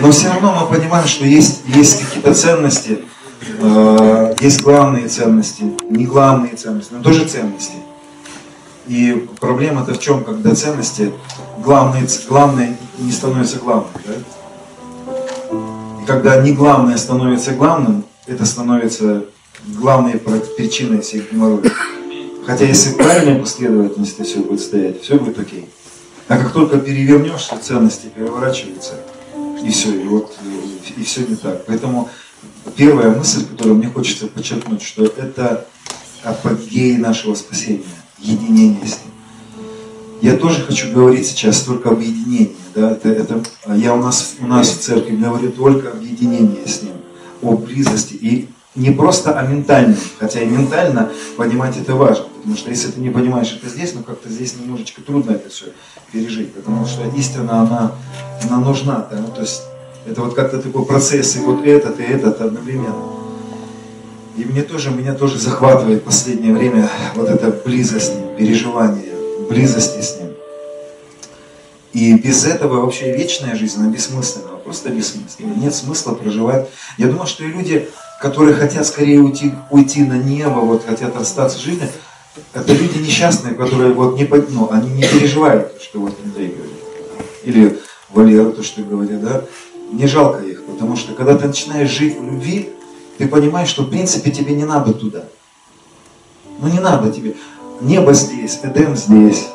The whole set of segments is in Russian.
Но все равно мы понимаем, что есть, есть какие-то ценности, э, есть главные ценности, не главные ценности, но тоже ценности. И проблема-то в чем, когда ценности главные, главные не становятся главным. Да? И когда не главное становится главным, это становится главной причиной всех геморроев. Хотя если в правильной последовательности все будет стоять, все будет окей. А как только перевернешь, ценности переворачиваются, и все, и вот и все не так. Поэтому первая мысль, которую мне хочется подчеркнуть, что это апогей нашего спасения, единение с Ним. Я тоже хочу говорить сейчас только об единении. Да? Это, это, я у нас, у нас в церкви говорю только об единении с Ним, о близости. И не просто о ментальном, хотя и ментально понимать это важно. Потому что если ты не понимаешь это здесь, ну как-то здесь немножечко трудно это все пережить. Потому что истина, она, она нужна. Да? Ну, то есть это вот как-то такой процесс, и вот этот, и этот одновременно. И мне тоже, меня тоже захватывает в последнее время вот эта близость, переживание близости с Ним. И без этого вообще вечная жизнь, она бессмысленна, просто бессмысленна. Нет смысла проживать. Я думаю, что и люди, которые хотят скорее уйти, уйти на небо, вот хотят остаться в жизни, это люди несчастные, которые вот не, ну, они не переживают, что вот Андрей говорит. Или Валера, то, что говорит, да. Мне жалко их, потому что когда ты начинаешь жить в любви, ты понимаешь, что в принципе тебе не надо туда. Ну не надо тебе. Небо здесь, Эдем здесь,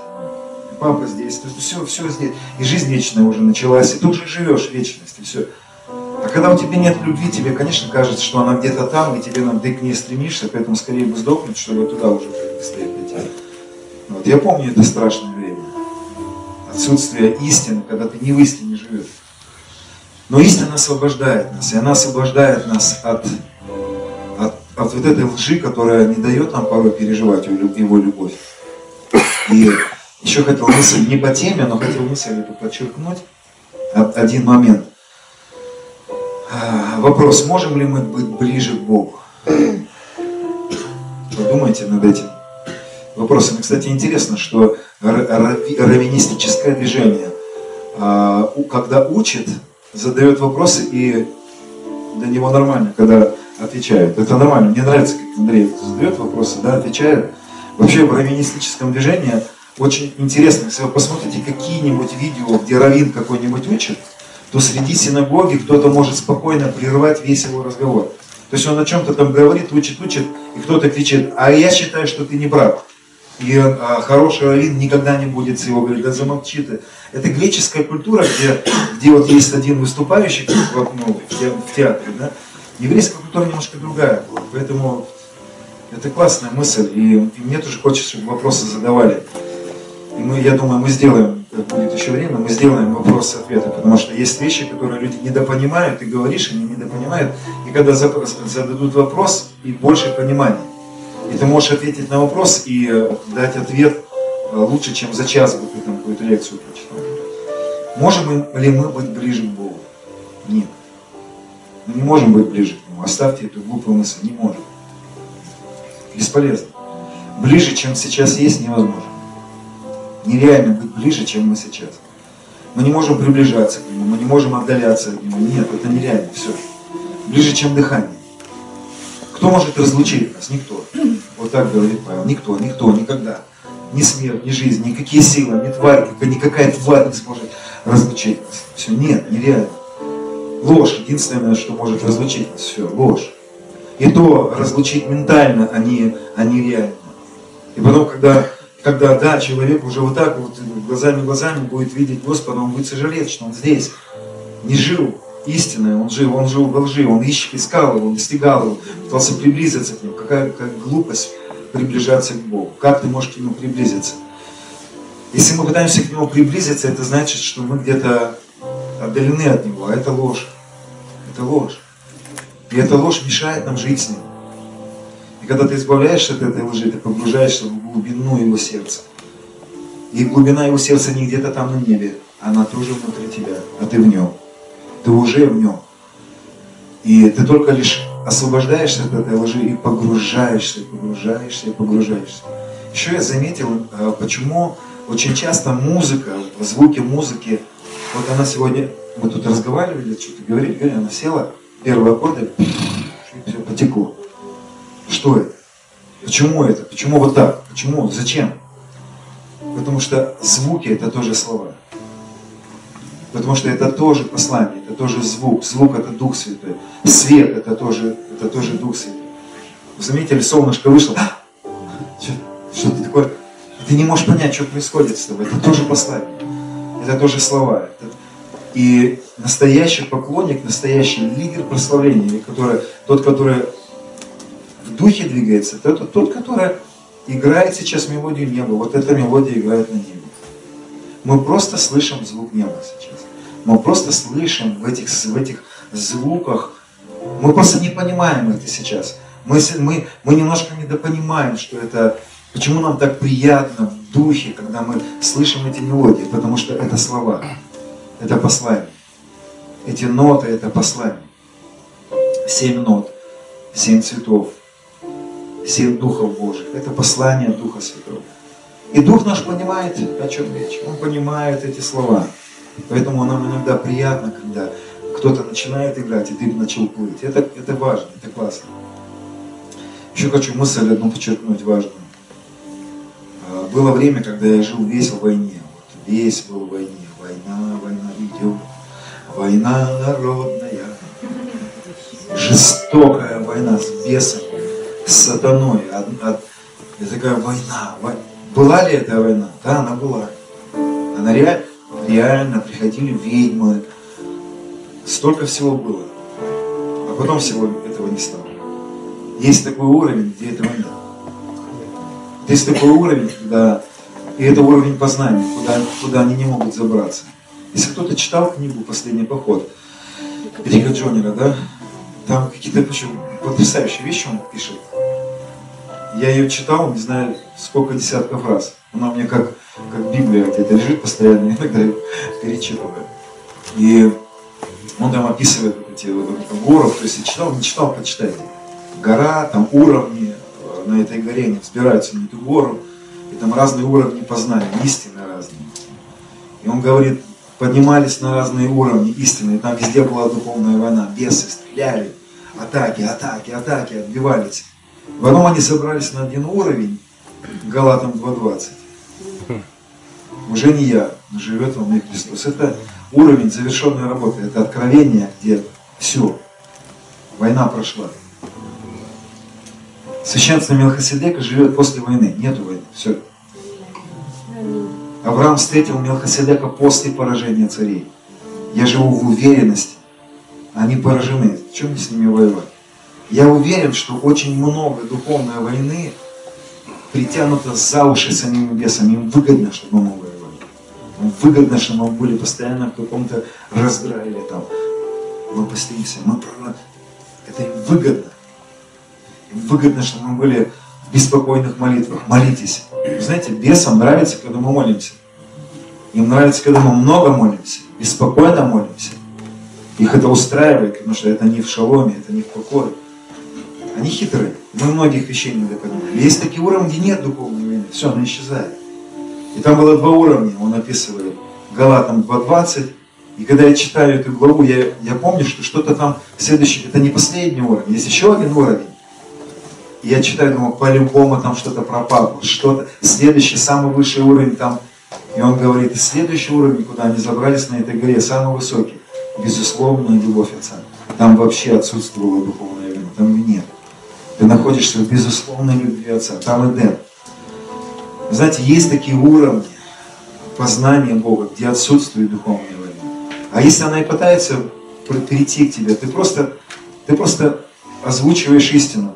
папа здесь, то есть все, все здесь. И жизнь вечная уже началась, и ты уже живешь в вечности, все. А когда у тебя нет любви, тебе, конечно, кажется, что она где-то там, и тебе надо, ты к ней стремишься, поэтому скорее бы сдохнуть, чтобы туда уже быстрее прийти. Вот. Я помню это страшное время. Отсутствие истины, когда ты не в истине живешь. Но истина освобождает нас, и она освобождает нас от, от, от вот этой лжи, которая не дает нам порой переживать его любовь. И еще хотел мысль не по теме, но хотел мысль эту подчеркнуть. Один момент. А, вопрос, можем ли мы быть ближе к Богу? Подумайте над этим вопросом. И, кстати, интересно, что раввинистическое движение, а, когда учит, задает вопросы, и для него нормально, когда отвечают. Это нормально. Мне нравится, как Андрей задает вопросы, да, отвечает. Вообще в раввинистическом движении очень интересно, если вы посмотрите какие-нибудь видео, где раввин какой-нибудь учит, то среди синагоги кто-то может спокойно прервать весь его разговор. То есть он о чем-то там говорит, учит, учит, и кто-то кричит, а я считаю, что ты не прав. И а, хороший раввин никогда не будет с его говорить, да замолчи ты. Это греческая культура, где, где вот есть один выступающий вот, ну, в театре, да? Еврейская культура немножко другая поэтому это классная мысль, и, и мне тоже хочется, чтобы вопросы задавали. И мы, я думаю, мы сделаем, будет еще время, мы сделаем вопросы-ответы, потому что есть вещи, которые люди недопонимают, ты говоришь, они недопонимают, и когда зададут вопрос, и больше понимания. И ты можешь ответить на вопрос и э, дать ответ э, лучше, чем за час бы ты там какую-то лекцию прочитал. Можем ли мы быть ближе к Богу? Нет. Мы не можем быть ближе к Нему. Оставьте эту глупую мысль. Не можем. Бесполезно. Ближе, чем сейчас есть, невозможно. Нереально быть ближе, чем мы сейчас. Мы не можем приближаться к Нему, мы не можем отдаляться от Него. Нет, это нереально. Все. Ближе, чем дыхание. Кто может разлучить нас? Никто. Вот так говорит Павел. Никто, никто, никогда. Ни смерть, ни жизнь, никакие силы, ни тварь, никакая тварь не сможет разлучить нас. Все, нет, нереально. Ложь, единственное, что может разлучить нас, все, ложь. И то разлучить ментально, а не, а не реально. И потом, когда, когда да, человек уже вот так вот глазами-глазами будет видеть Господа, он будет сожалеть, что он здесь не жил истинное, он жил, он жил во лжи, он ищ, искал его, он достигал его, пытался приблизиться к нему. Какая, какая глупость приближаться к Богу. Как ты можешь к нему приблизиться? Если мы пытаемся к нему приблизиться, это значит, что мы где-то отдалены от него, а это ложь. Это ложь. И эта ложь мешает нам жить с ним. И когда ты избавляешься от этой лжи, ты погружаешься в глубину его сердца. И глубина его сердца не где-то там на небе, она тоже внутри тебя, а ты в нем ты уже в нем. И ты только лишь освобождаешься от этой лжи и погружаешься, и погружаешься, и погружаешься. Еще я заметил, э, почему очень часто музыка, звуки музыки Вот она сегодня, мы тут разговаривали, что-то говорили, говорили, она села, первые аккорды, все потекло. Что это? Почему это? Почему вот так? Почему? Зачем? Потому что звуки это тоже слова. Потому что это тоже послание, это тоже звук. Звук это Дух Святой. Свет это тоже, это тоже Дух Святой. Заметили, солнышко вышло. Что, что ты такое? Ты не можешь понять, что происходит с тобой. Это тоже послание. Это тоже слова. Это... И настоящий поклонник, настоящий лидер прославления, который, тот, который духе двигается, это тот, который играет сейчас мелодию неба. Вот эта мелодия играет на небе. Мы просто слышим звук неба сейчас. Мы просто слышим в этих, в этих звуках. Мы просто не понимаем это сейчас. Мы, мы, мы немножко недопонимаем, что это, почему нам так приятно в духе, когда мы слышим эти мелодии, потому что это слова, это послание. Эти ноты – это послание. Семь нот, семь цветов, семь духов Божьих. Это послание Духа Святого. И Дух наш понимает, о чем речь. Он понимает эти слова. Поэтому нам иногда приятно, когда кто-то начинает играть, и ты начал плыть. Это, это важно, это классно. Еще хочу мысль одну подчеркнуть важную. А, было время, когда я жил весь в войне. Вот, весь был в войне. Война, война идет. Война народная. Жестокая война с бесом, сатаной. Это такая война. Была ли эта война? Да, она была. Она реально, реально приходили ведьмы. Столько всего было. А потом всего этого не стало. Есть такой уровень, где этого нет. Есть такой уровень, когда и это уровень познания, куда, куда они не могут забраться. Если кто-то читал книгу «Последний поход» Рика Джонера, да, там какие-то потрясающие вещи он пишет. Я ее читал, не знаю, сколько десятков раз. Она меня как, как Библия где-то лежит постоянно, иногда перечитываю. И он там описывает вот эти вот, город, то есть я читал, не читал, почитайте гора, там уровни, э, на этой горе они взбираются на эту гору, и там разные уровни познания, истины разные. И он говорит, поднимались на разные уровни истины, и там везде была духовная война, бесы стреляли, атаки, атаки, атаки, отбивались. Потом они собрались на один уровень, Галатам 2.20. Уже не я, но живет во мне Христос. Это уровень завершенной работы, это откровение, где все, война прошла. Священство Мелхиседека живет после войны. Нету войны. Все. Авраам встретил Мелхиседека после поражения царей. Я живу в уверенности. Они поражены. Чем с ними воевать? Я уверен, что очень много духовной войны притянуто за уши самим бесами. Им выгодно, чтобы мы воевали. Им выгодно, чтобы мы были постоянно в каком-то раздрае. Там. Мы постримся, мы Это им выгодно выгодно, чтобы мы были в беспокойных молитвах. Молитесь. знаете, бесам нравится, когда мы молимся. Им нравится, когда мы много молимся, беспокойно молимся. Их это устраивает, потому что это не в шаломе, это не в покое. Они хитрые. Мы многих вещей не понимаем. Есть такие уровни, где нет духовной войны. Все, она исчезает. И там было два уровня, он описывает. Галатам 2.20. И когда я читаю эту главу, я, я помню, что что-то там следующее, это не последний уровень, есть еще один уровень я читаю, думаю, по-любому там что-то пропало, что-то. Следующий, самый высший уровень там. И он говорит, следующий уровень, куда они забрались на этой горе, самый высокий. Безусловная любовь Отца. Там вообще отсутствовала духовная вина, там ее нет. Ты находишься в безусловной любви Отца, там Эдем. Знаете, есть такие уровни познания Бога, где отсутствует духовная война. А если она и пытается перейти к тебе, ты просто, ты просто озвучиваешь истину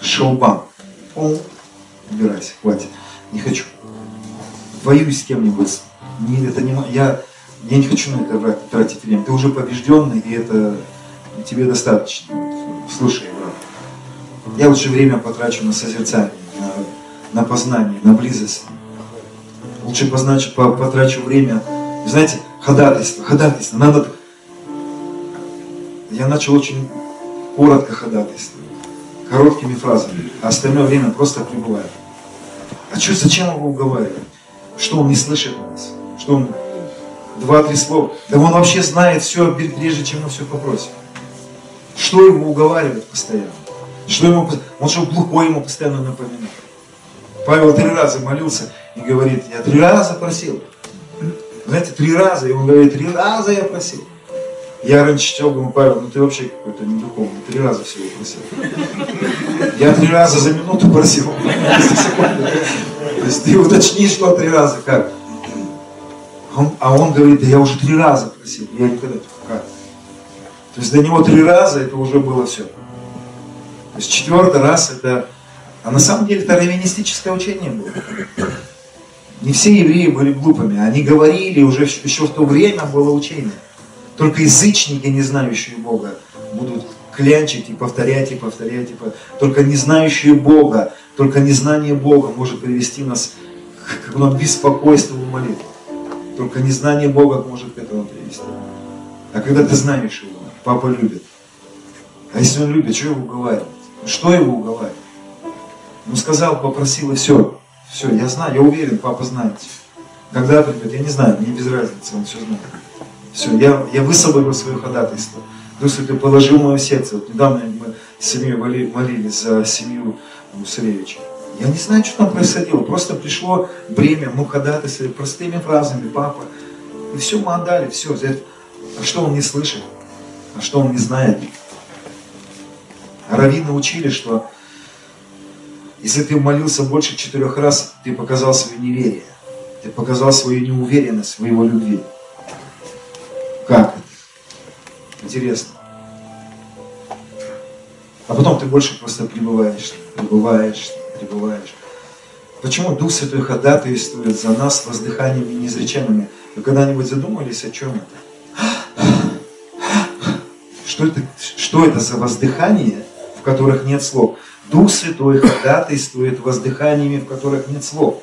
шелбан. О, убирайся, хватит. Не хочу. Воюй с кем-нибудь. Не, это не, я, я не хочу на это тратить время. Ты уже побежденный, и это тебе достаточно. Слушай, брат. Я лучше время потрачу на созерцание, на, на познание, на близость. Лучше позначу, потрачу время. Знаете, ходатайство, ходатайство. Надо... Я начал очень коротко ходатайствовать короткими фразами, а остальное время просто пребывает. А что, зачем его уговаривать? Что он не слышит нас? Что он два-три слова. Да он вообще знает все, прежде чем мы все попросим. Что ему уговаривать постоянно? Что ему, он что глухой ему постоянно напоминает. Павел три раза молился и говорит, я три раза просил. Знаете, три раза, и он говорит, три раза я просил. Я раньше читал, думаю, Павел, ну ты вообще какой-то недуховный, три раза всего просил. Я три раза за минуту просил. То есть ты уточни, что три раза, как? А он говорит, да я уже три раза просил, я никогда как? То есть для него три раза это уже было все. То есть четвертый раз это... А на самом деле это раввинистическое учение было. Не все евреи были глупыми, они говорили, уже еще в то время было учение. Только язычники, не знающие Бога, будут клянчить и повторять, и повторять, и повторять. Только не знающие Бога, только незнание Бога может привести нас к, к беспокойству в молитве. Только незнание Бога может к этому привести. А когда ты знаешь Его, папа любит. А если он любит, что его уговаривать? Что его уговаривать? Ну сказал, попросил и все. Все, я знаю, я уверен, папа знает. Когда придет, я не знаю, мне без разницы, он все знает. Все, я, я высвободил свое ходатайство. Дух Святой положил мое сердце. Вот недавно мы с семьей молились за семью Мусаревича. Я не знаю, что там происходило. Просто пришло бремя, мы ходатайствовали простыми фразами, папа. И все мы отдали, все. А что он не слышит? А что он не знает? Раввины учили, что если ты молился больше четырех раз, ты показал свое неверие. Ты показал свою неуверенность в его любви. Как это? Интересно. А потом ты больше просто пребываешь, пребываешь, пребываешь. Почему Дух Святой ходатайствует за нас воздыханиями неизреченными? Вы когда-нибудь задумались, о чем это? Что это, что это за воздыхание, в которых нет слов? Дух Святой ходатайствует воздыханиями, в которых нет слов.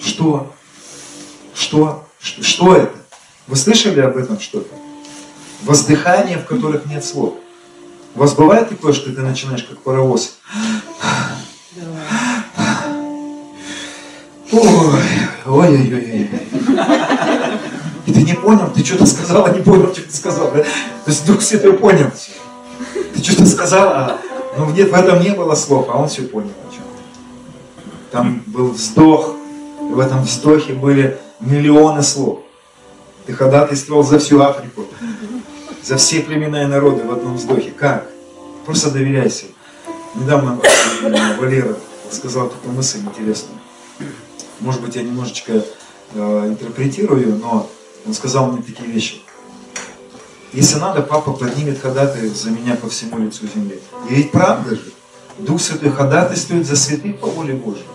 Что? Что? Что, что это? Вы слышали об этом что-то? Воздыхание, в которых нет слов. У вас бывает такое, что ты начинаешь как паровоз? Ой, ой-ой-ой. И ты не понял, ты что-то сказал, а не понял, что ты сказал. Да? То есть Дух Святой понял. Ты что-то сказал, а ну, нет, в этом не было слов, а он все понял о чем. Там был вздох, и в этом вздохе были миллионы слов. Ты ходатайствовал за всю Африку, за все племена и народы в одном вздохе. Как? Просто доверяйся. Недавно Валера сказал такую мысль интересную. Может быть, я немножечко э, интерпретирую, но он сказал мне такие вещи. Если надо, папа поднимет ходатай за меня по всему лицу земли. И ведь правда же, Дух Святой ходатайствует за святых по воле Божьей.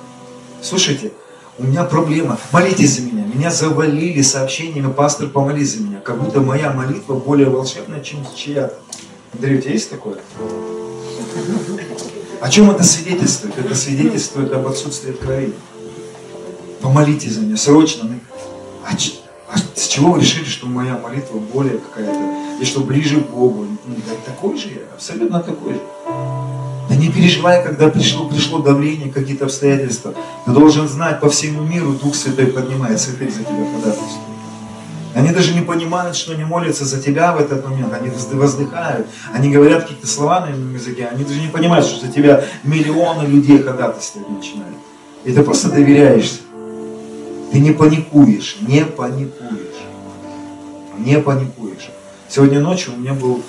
Слушайте, у меня проблема, молитесь за меня. Меня завалили сообщениями, пастор, помолись за меня. Как будто моя молитва более волшебная, чем чья-то. Андрей, у тебя есть такое? О чем это свидетельствует? Это свидетельствует об отсутствии откровения. Помолитесь за меня, срочно. А, а с чего вы решили, что моя молитва более какая-то, и что ближе к Богу? Ну, такой же я, абсолютно такой же. Да не переживай, когда пришло, пришло давление, какие-то обстоятельства. Ты должен знать, по всему миру Дух Святой поднимает святых за тебя ходатайство. Они даже не понимают, что они молятся за тебя в этот момент. Они воздыхают. Они говорят какие-то слова на ином языке. Они даже не понимают, что за тебя миллионы людей ходатайствовать начинают. И ты просто доверяешься. Ты не паникуешь, не паникуешь. Не паникуешь. Сегодня ночью у меня был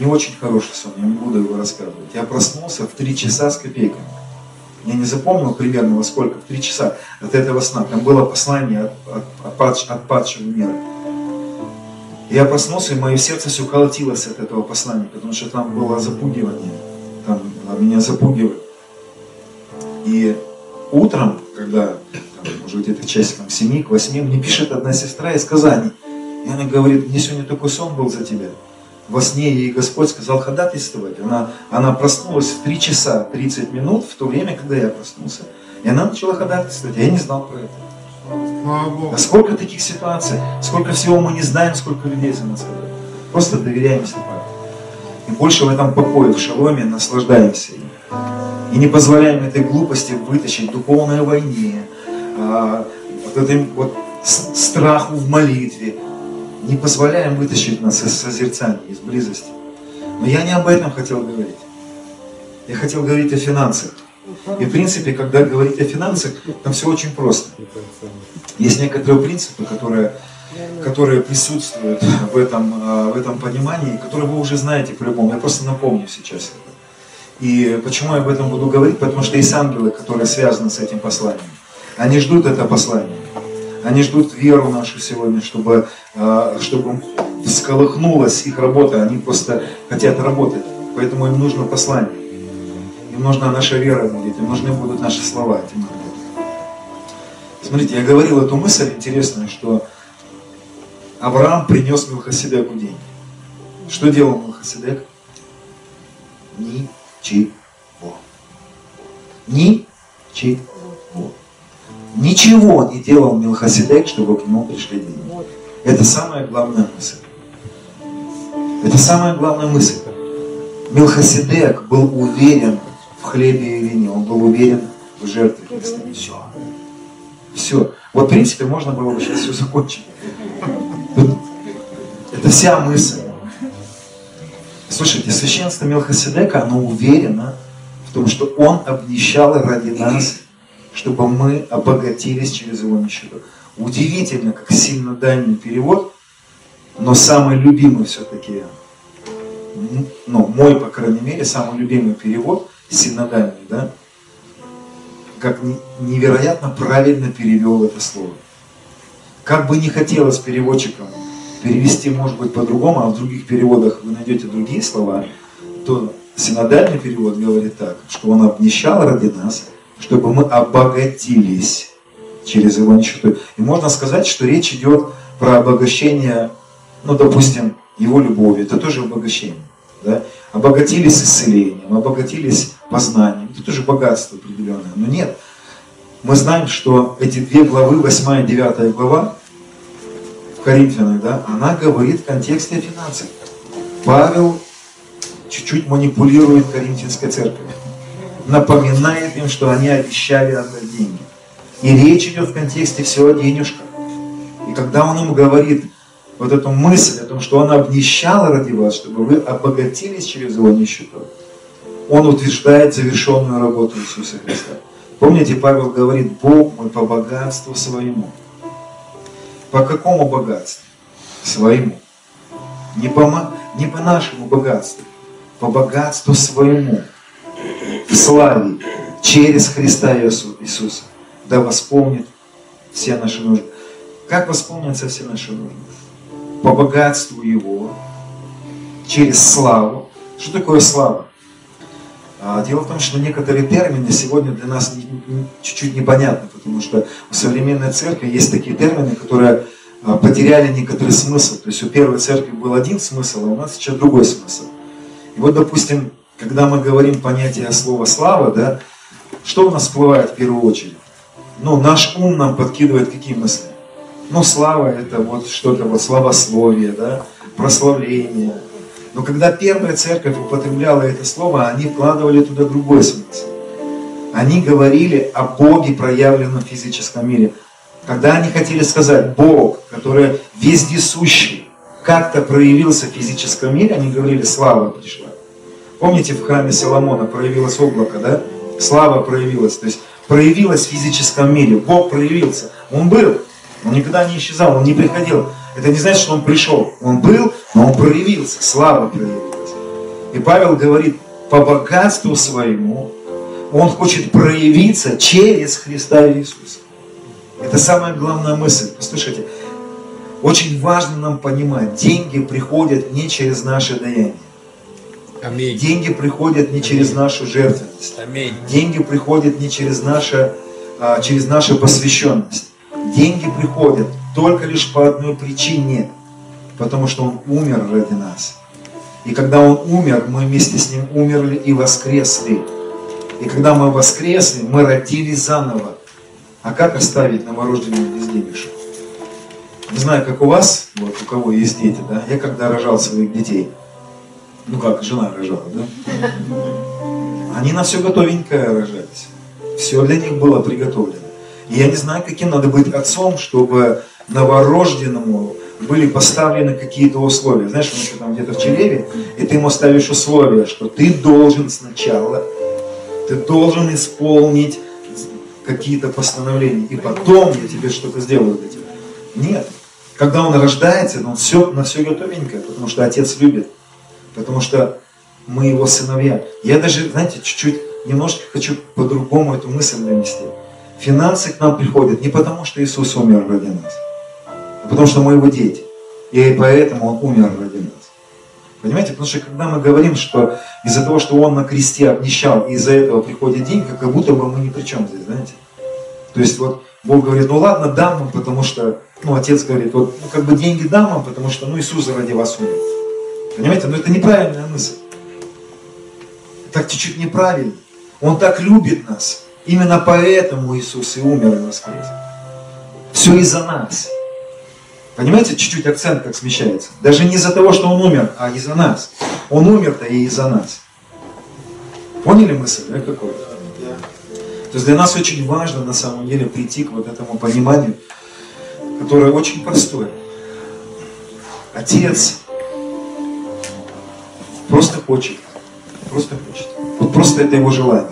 не очень хороший сон, я не буду его рассказывать. Я проснулся в 3 часа с копейками. Я не запомнил примерно во сколько, в 3 часа от этого сна. Там было послание от, от, от, падш, от падшего мира. я проснулся, и мое сердце все колотилось от этого послания, потому что там было запугивание. Там меня запугивали. И утром, когда может где-то часиком к 7, к 8, мне пишет одна сестра из Казани. И она говорит, мне сегодня такой сон был за тебя. Во сне ей Господь сказал ходатайствовать. Она, она проснулась в 3 часа 30 минут, в то время, когда я проснулся. И она начала ходатайствовать, я не знал про это. А сколько таких ситуаций, сколько всего мы не знаем, сколько людей за нас ходатайствуют. Просто доверяемся Папе. И больше в этом покое, в шаломе наслаждаемся им. И не позволяем этой глупости вытащить духовной войне, а, вот этим вот страху в молитве. Не позволяем вытащить нас из созерцания, из близости. Но я не об этом хотел говорить. Я хотел говорить о финансах. И в принципе, когда говорить о финансах, там все очень просто. Есть некоторые принципы, которые, которые присутствуют в этом, а, в этом понимании, которые вы уже знаете по-любому. Я просто напомню сейчас это. И почему я об этом буду говорить? Потому что есть ангелы, которые связаны с этим посланием. Они ждут это послание. Они ждут веру нашу сегодня, чтобы, а, чтобы всколыхнулась их работа. Они просто хотят работать. Поэтому им нужно послание. Им нужна наша вера будет, им нужны будут наши слова Смотрите, я говорил эту мысль интересную, что Авраам принес Милхасидеку деньги. Что делал Милхасидек? Ничего. Ничего. Ничего не делал Милхасидек, чтобы к нему пришли деньги. Это самая главная мысль. Это самая главная мысль. Милхасидек был уверен в хлебе и вине, он был уверен в жертве Христа. Все. Все. Вот, в принципе, можно было бы сейчас все закончить. Это вся мысль. Слушайте, священство Мелхиседека, оно уверено в том, что он обнищал ради нас, чтобы мы обогатились через его нищету. Удивительно, как сильно дальний перевод, но самый любимый все-таки, ну, мой, по крайней мере, самый любимый перевод, синодальный, да, как невероятно правильно перевел это слово. Как бы не хотелось переводчикам перевести, может быть, по-другому, а в других переводах вы найдете другие слова, то синодальный перевод говорит так, что он обнищал ради нас, чтобы мы обогатились через его нищету. И можно сказать, что речь идет про обогащение, ну, допустим, его любовью. Это тоже обогащение. Да? Обогатились исцелением, обогатились познанием. Это тоже богатство определенное. Но нет, мы знаем, что эти две главы, 8 и 9 глава, в Коринфянах, да, она говорит в контексте финансов. Павел чуть-чуть манипулирует Коринфянской церковью. Напоминает им, что они обещали отдать деньги. И речь идет в контексте все о денежках. И когда он ему говорит вот эту мысль о том, что он обнищал ради вас, чтобы вы обогатились через его нищету, он утверждает завершенную работу Иисуса Христа. Помните, Павел говорит, Бог мой по богатству своему. По какому богатству? Своему. Не по, не по нашему богатству, по богатству своему. Славе через Христа Иисуса. Да восполнит все наши нужды. Как восполнятся все наши нужды? По богатству Его, через славу. Что такое слава? А, дело в том, что некоторые термины сегодня для нас чуть-чуть непонятны, потому что у современной церкви есть такие термины, которые а, потеряли некоторый смысл. То есть у первой церкви был один смысл, а у нас сейчас другой смысл. И вот, допустим, когда мы говорим понятие слова «слава», да, что у нас всплывает в первую очередь? Ну, наш ум нам подкидывает какие мысли? Ну, слава – это вот что-то, вот славословие, да, прославление – но когда первая церковь употребляла это слово, они вкладывали туда другой смысл. Они говорили о Боге, проявленном в физическом мире. Когда они хотели сказать Бог, который вездесущий, как-то проявился в физическом мире, они говорили, слава пришла. Помните, в храме Соломона проявилось облако, да? Слава проявилась. То есть проявилась в физическом мире. Бог проявился. Он был. Он никогда не исчезал, он не приходил. Это не значит, что он пришел. Он был, но он проявился, слава проявилась. И Павел говорит, по богатству своему он хочет проявиться через Христа Иисуса. Это самая главная мысль. Послушайте, очень важно нам понимать, деньги приходят не через наше даяние. Аминь. Деньги приходят не Аминь. через нашу жертвенность. Аминь. Деньги приходят не через, наше, а, через нашу посвященность. Деньги приходят только лишь по одной причине, потому что Он умер ради нас. И когда Он умер, мы вместе с Ним умерли и воскресли. И когда мы воскресли, мы родились заново. А как оставить новорожденных без денежек? Не знаю, как у вас, вот у кого есть дети, да? Я когда рожал своих детей, ну как, жена рожала, да? Они на все готовенькое рожались. Все для них было приготовлено. И я не знаю, каким надо быть отцом, чтобы новорожденному были поставлены какие-то условия. Знаешь, он еще там где-то в чреве, и ты ему ставишь условия, что ты должен сначала, ты должен исполнить какие-то постановления, и потом я тебе что-то сделаю для тебя. Нет. Когда он рождается, он все, на все готовенькое, потому что отец любит, потому что мы его сыновья. Я даже, знаете, чуть-чуть, немножко хочу по-другому эту мысль донести. Финансы к нам приходят не потому, что Иисус умер ради нас, а потому что мы его дети. И поэтому он умер ради нас. Понимаете? Потому что когда мы говорим, что из-за того, что он на кресте обнищал, и из-за этого приходит деньги, как будто бы мы ни при чем здесь, знаете? То есть вот Бог говорит, ну ладно, дам вам, потому что, ну отец говорит, вот ну, как бы деньги дам вам, потому что, ну Иисус ради вас умер. Понимаете? Но это неправильная мысль. Так чуть-чуть неправильно. Он так любит нас. Именно поэтому Иисус и умер и воскрес. Все из-за нас. Понимаете, чуть-чуть акцент как смещается. Даже не из-за того, что Он умер, а из-за нас. Он умер-то и из-за нас. Поняли мысль, да, какой? То есть для нас очень важно на самом деле прийти к вот этому пониманию, которое очень простое. Отец просто хочет, просто хочет. Вот просто это его желание.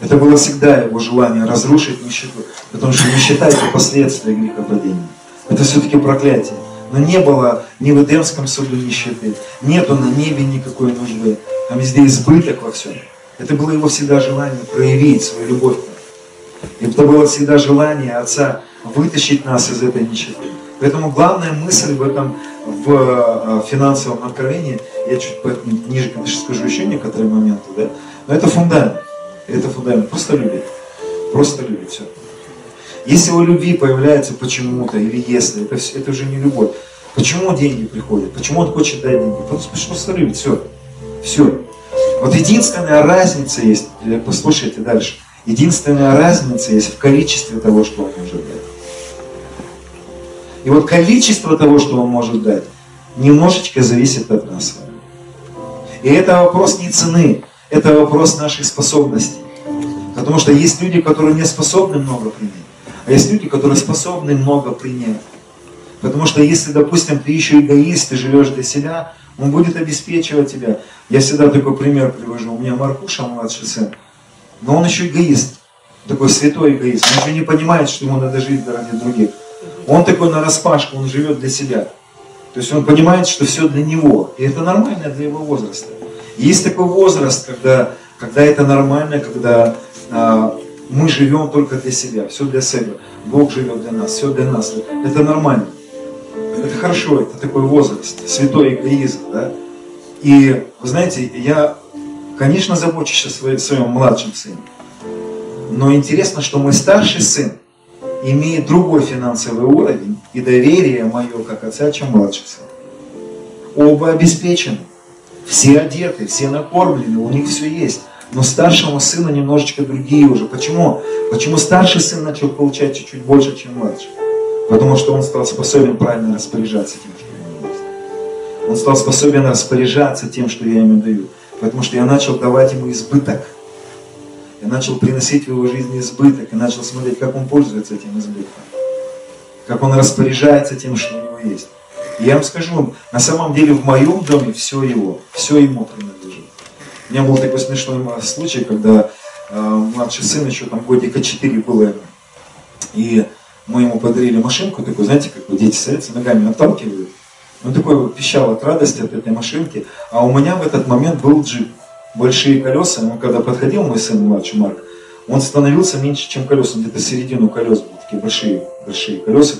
Это было всегда его желание разрушить нищету, потому что нищета это последствия грехопадения. Это все-таки проклятие. Но не было ни в Эдемском саду нищеты, нету на небе никакой нужды. Там везде избыток во всем. Это было его всегда желание проявить свою любовь это было всегда желание Отца вытащить нас из этой нищеты. Поэтому главная мысль в этом, в э, финансовом откровении, я чуть ниже, конечно, скажу еще некоторые моменты, да, но это фундамент. Это фундамент. Просто любит. Просто любит все. Если у любви появляется почему-то, или если, это, это уже не любовь. Почему деньги приходят? Почему он хочет дать деньги? Что просто любит. Все. Все. Вот единственная разница есть, э, послушайте дальше, единственная разница есть в количестве того, что он может дать. И вот количество того, что он может дать, немножечко зависит от нас. И это вопрос не цены, это вопрос наших способностей. Потому что есть люди, которые не способны много принять, а есть люди, которые способны много принять. Потому что если, допустим, ты еще эгоист, ты живешь для себя, он будет обеспечивать тебя. Я всегда такой пример привожу. У меня Маркуша, младший сын, но он еще эгоист. Такой святой эгоист. Он еще не понимает, что ему надо жить ради других. Он такой на распашку, он живет для себя. То есть он понимает, что все для него. И это нормально для его возраста. Есть такой возраст, когда, когда это нормально, когда а, мы живем только для себя, все для себя. Бог живет для нас, все для нас. Это нормально. Это хорошо, это такой возраст, святой эгоизм, да. И, вы знаете, я, конечно, забочусь о своем младшем сыне. Но интересно, что мой старший сын имеет другой финансовый уровень и доверие мое, как отца, чем младший сын. Оба обеспечены. Все одеты, все накормлены, у них все есть. Но старшему сыну немножечко другие уже. Почему? Почему старший сын начал получать чуть-чуть больше, чем младший? Потому что он стал способен правильно распоряжаться тем, что у него есть. Он стал способен распоряжаться тем, что я ему даю. Потому что я начал давать ему избыток. Я начал приносить в его жизни избыток. И начал смотреть, как он пользуется этим избытком. Как он распоряжается тем, что у него есть. И я вам скажу, на самом деле в моем доме все его, все ему принадлежит. У меня был такой смешной случай, когда э, младший сын еще там годика 4 было ему. И мы ему подарили машинку, такой, знаете, как вот дети садятся, ногами отталкивают. Он такой вот пищал от радости от этой машинки. А у меня в этот момент был джип. Большие колеса. Он когда подходил, мой сын младший Марк, он становился меньше, чем колеса. Где-то середину колес был, такие большие, большие колеса.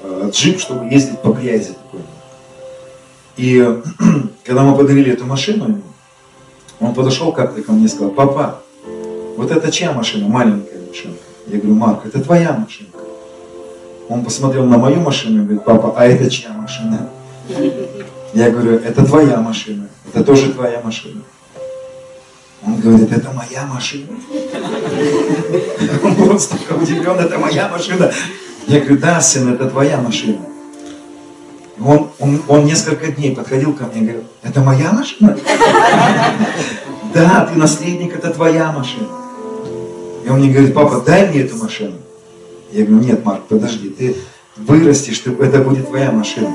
Э, джип, чтобы ездить по грязи такой. И когда мы подарили эту машину ему, он подошел как-то ко мне и сказал, папа, вот это чья машина, маленькая машинка? Я говорю, Марк, это твоя машинка. Он посмотрел на мою машину и говорит, папа, а это чья машина? Я говорю, это твоя машина, это тоже твоя машина. Он говорит, это моя машина. Он просто удивлен, это моя машина. Я говорю, да, сын, это твоя машина. Он, он, он несколько дней подходил ко мне и говорил, это моя машина? Да, ты наследник, это твоя машина. И он мне говорит, папа, дай мне эту машину. Я говорю, нет, Марк, подожди, ты, вырасти, что это будет твоя машина.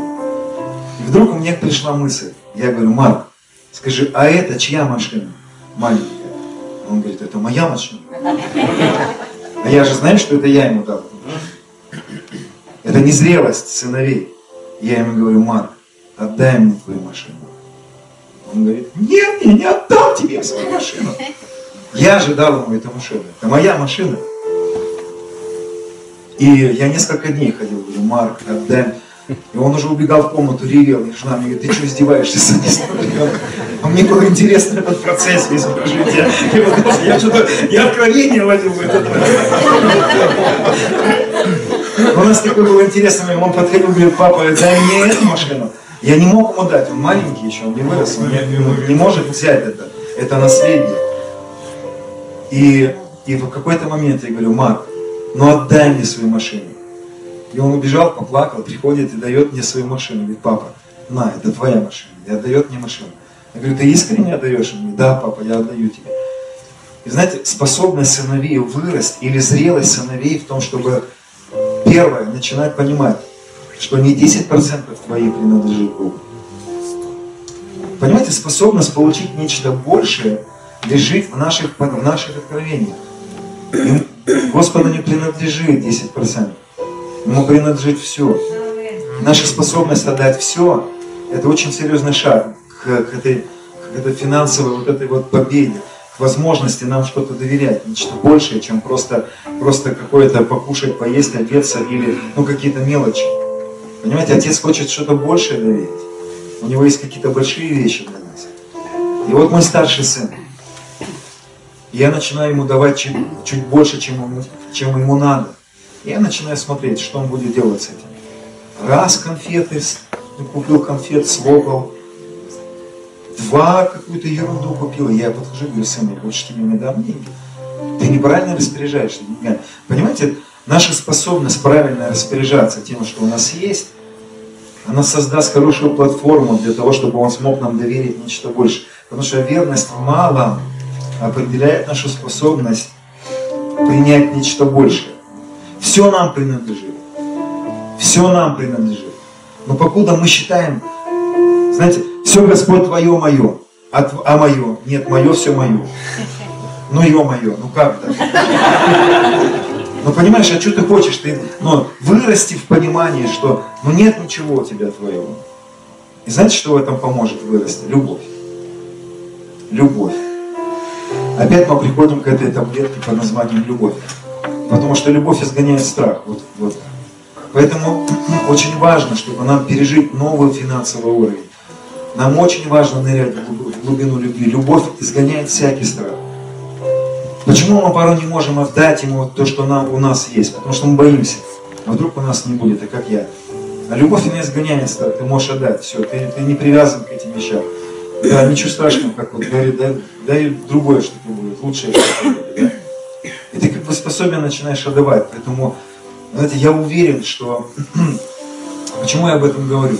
И вдруг у меня пришла мысль. Я говорю, Марк, скажи, а это чья машина? Маленькая. Он говорит, это моя машина. А я же знаю, что это я ему дал. Это незрелость сыновей. Я ему говорю, Марк, отдай мне твою машину. Он говорит, нет, я не отдам тебе свою машину. Я же дал ему эту машину. Это моя машина. И я несколько дней ходил, говорю, Марк, отдай. И он уже убегал в комнату, ревел, и жена мне говорит, ты что издеваешься с А мне было интересно этот процесс весь прожить. Я, я что-то, я откровение ловил в этот У нас такой был интересный, он подходил, говорит, папа, дай мне эту машину. Я не мог ему дать, он маленький еще, он не вырос, он не, не может взять это, это наследие. И, и в какой-то момент я говорю, Марк, ну отдай мне свою машину. И он убежал, поплакал, приходит и дает мне свою машину. Говорит, папа, на, это твоя машина. И отдает мне машину. Я говорю, ты искренне отдаешь мне? Да, папа, я отдаю тебе. И знаете, способность сыновей вырасти или зрелость сыновей в том, чтобы первое, начинать понимать, что не 10% твои принадлежит Богу. Понимаете, способность получить нечто большее лежит в наших, в наших откровениях. Господу не принадлежит 10%. Ему принадлежит все. наша способность отдать все, это очень серьезный шаг к, к, этой, к этой финансовой вот этой вот победе, к возможности нам что-то доверять, нечто большее, чем просто, просто какое-то покушать, поесть, одеться или ну, какие-то мелочи. Понимаете, отец хочет что-то большее доверить. У него есть какие-то большие вещи для нас. И вот мой старший сын. Я начинаю ему давать чуть, чуть больше, чем ему, чем ему надо. Я начинаю смотреть, что он будет делать с этим. Раз конфеты, купил конфет, слопал. Два какую-то ерунду купил. Я подхожу и говорю, сын, больше тебе не дам деньги. Ты неправильно распоряжаешься деньгами. Понимаете, наша способность правильно распоряжаться тем, что у нас есть, она создаст хорошую платформу для того, чтобы он смог нам доверить нечто больше. Потому что верность в малом определяет нашу способность принять нечто большее. Все нам принадлежит. Все нам принадлежит. Но покуда мы считаем, знаете, все Господь твое мое, а, а мое, нет, мое все мое. Ну, ё мое, ну как так? Ну понимаешь, а что ты хочешь? Ты, ну, вырасти в понимании, что ну нет ничего у тебя твоего. И знаете, что в этом поможет вырасти? Любовь. Любовь. Опять мы приходим к этой таблетке под названием любовь. Потому что любовь изгоняет страх. Вот, вот. Поэтому очень важно, чтобы нам пережить новый финансовый уровень. Нам очень важно нырять в глубину любви. Любовь изгоняет всякий страх. Почему мы порой не можем отдать ему то, что нам, у нас есть? Потому что мы боимся. А вдруг у нас не будет, а как я? А любовь она изгоняет страх. Ты можешь отдать все. Ты, ты не привязан к этим вещам. Да, ничего страшного, как вот говорит, дай, дай другое что-то будет, лучшее что-то будет. Да? И ты как бы способен начинаешь отдавать. Поэтому, знаете, я уверен, что... Почему я об этом говорю?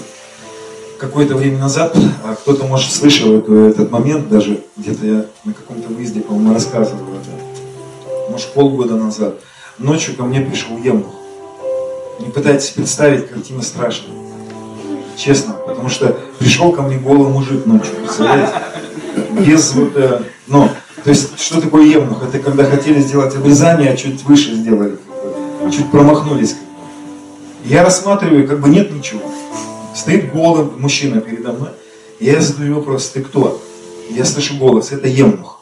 Какое-то время назад, а кто-то, может, слышал эту, этот момент, даже где-то я на каком-то выезде, по-моему, рассказывал это. Может, полгода назад. Ночью ко мне пришел Емух. Не пытайтесь представить, картина страшная. Честно. Потому что пришел ко мне голый мужик ночью, представляете? Без вот, э, ну, то есть, что такое евнух? Это когда хотели сделать обрезание, а чуть выше сделали, чуть промахнулись. Я рассматриваю, как бы нет ничего. Стоит голый мужчина передо мной. Я задаю вопрос, ты кто? Я слышу голос, это Емнух.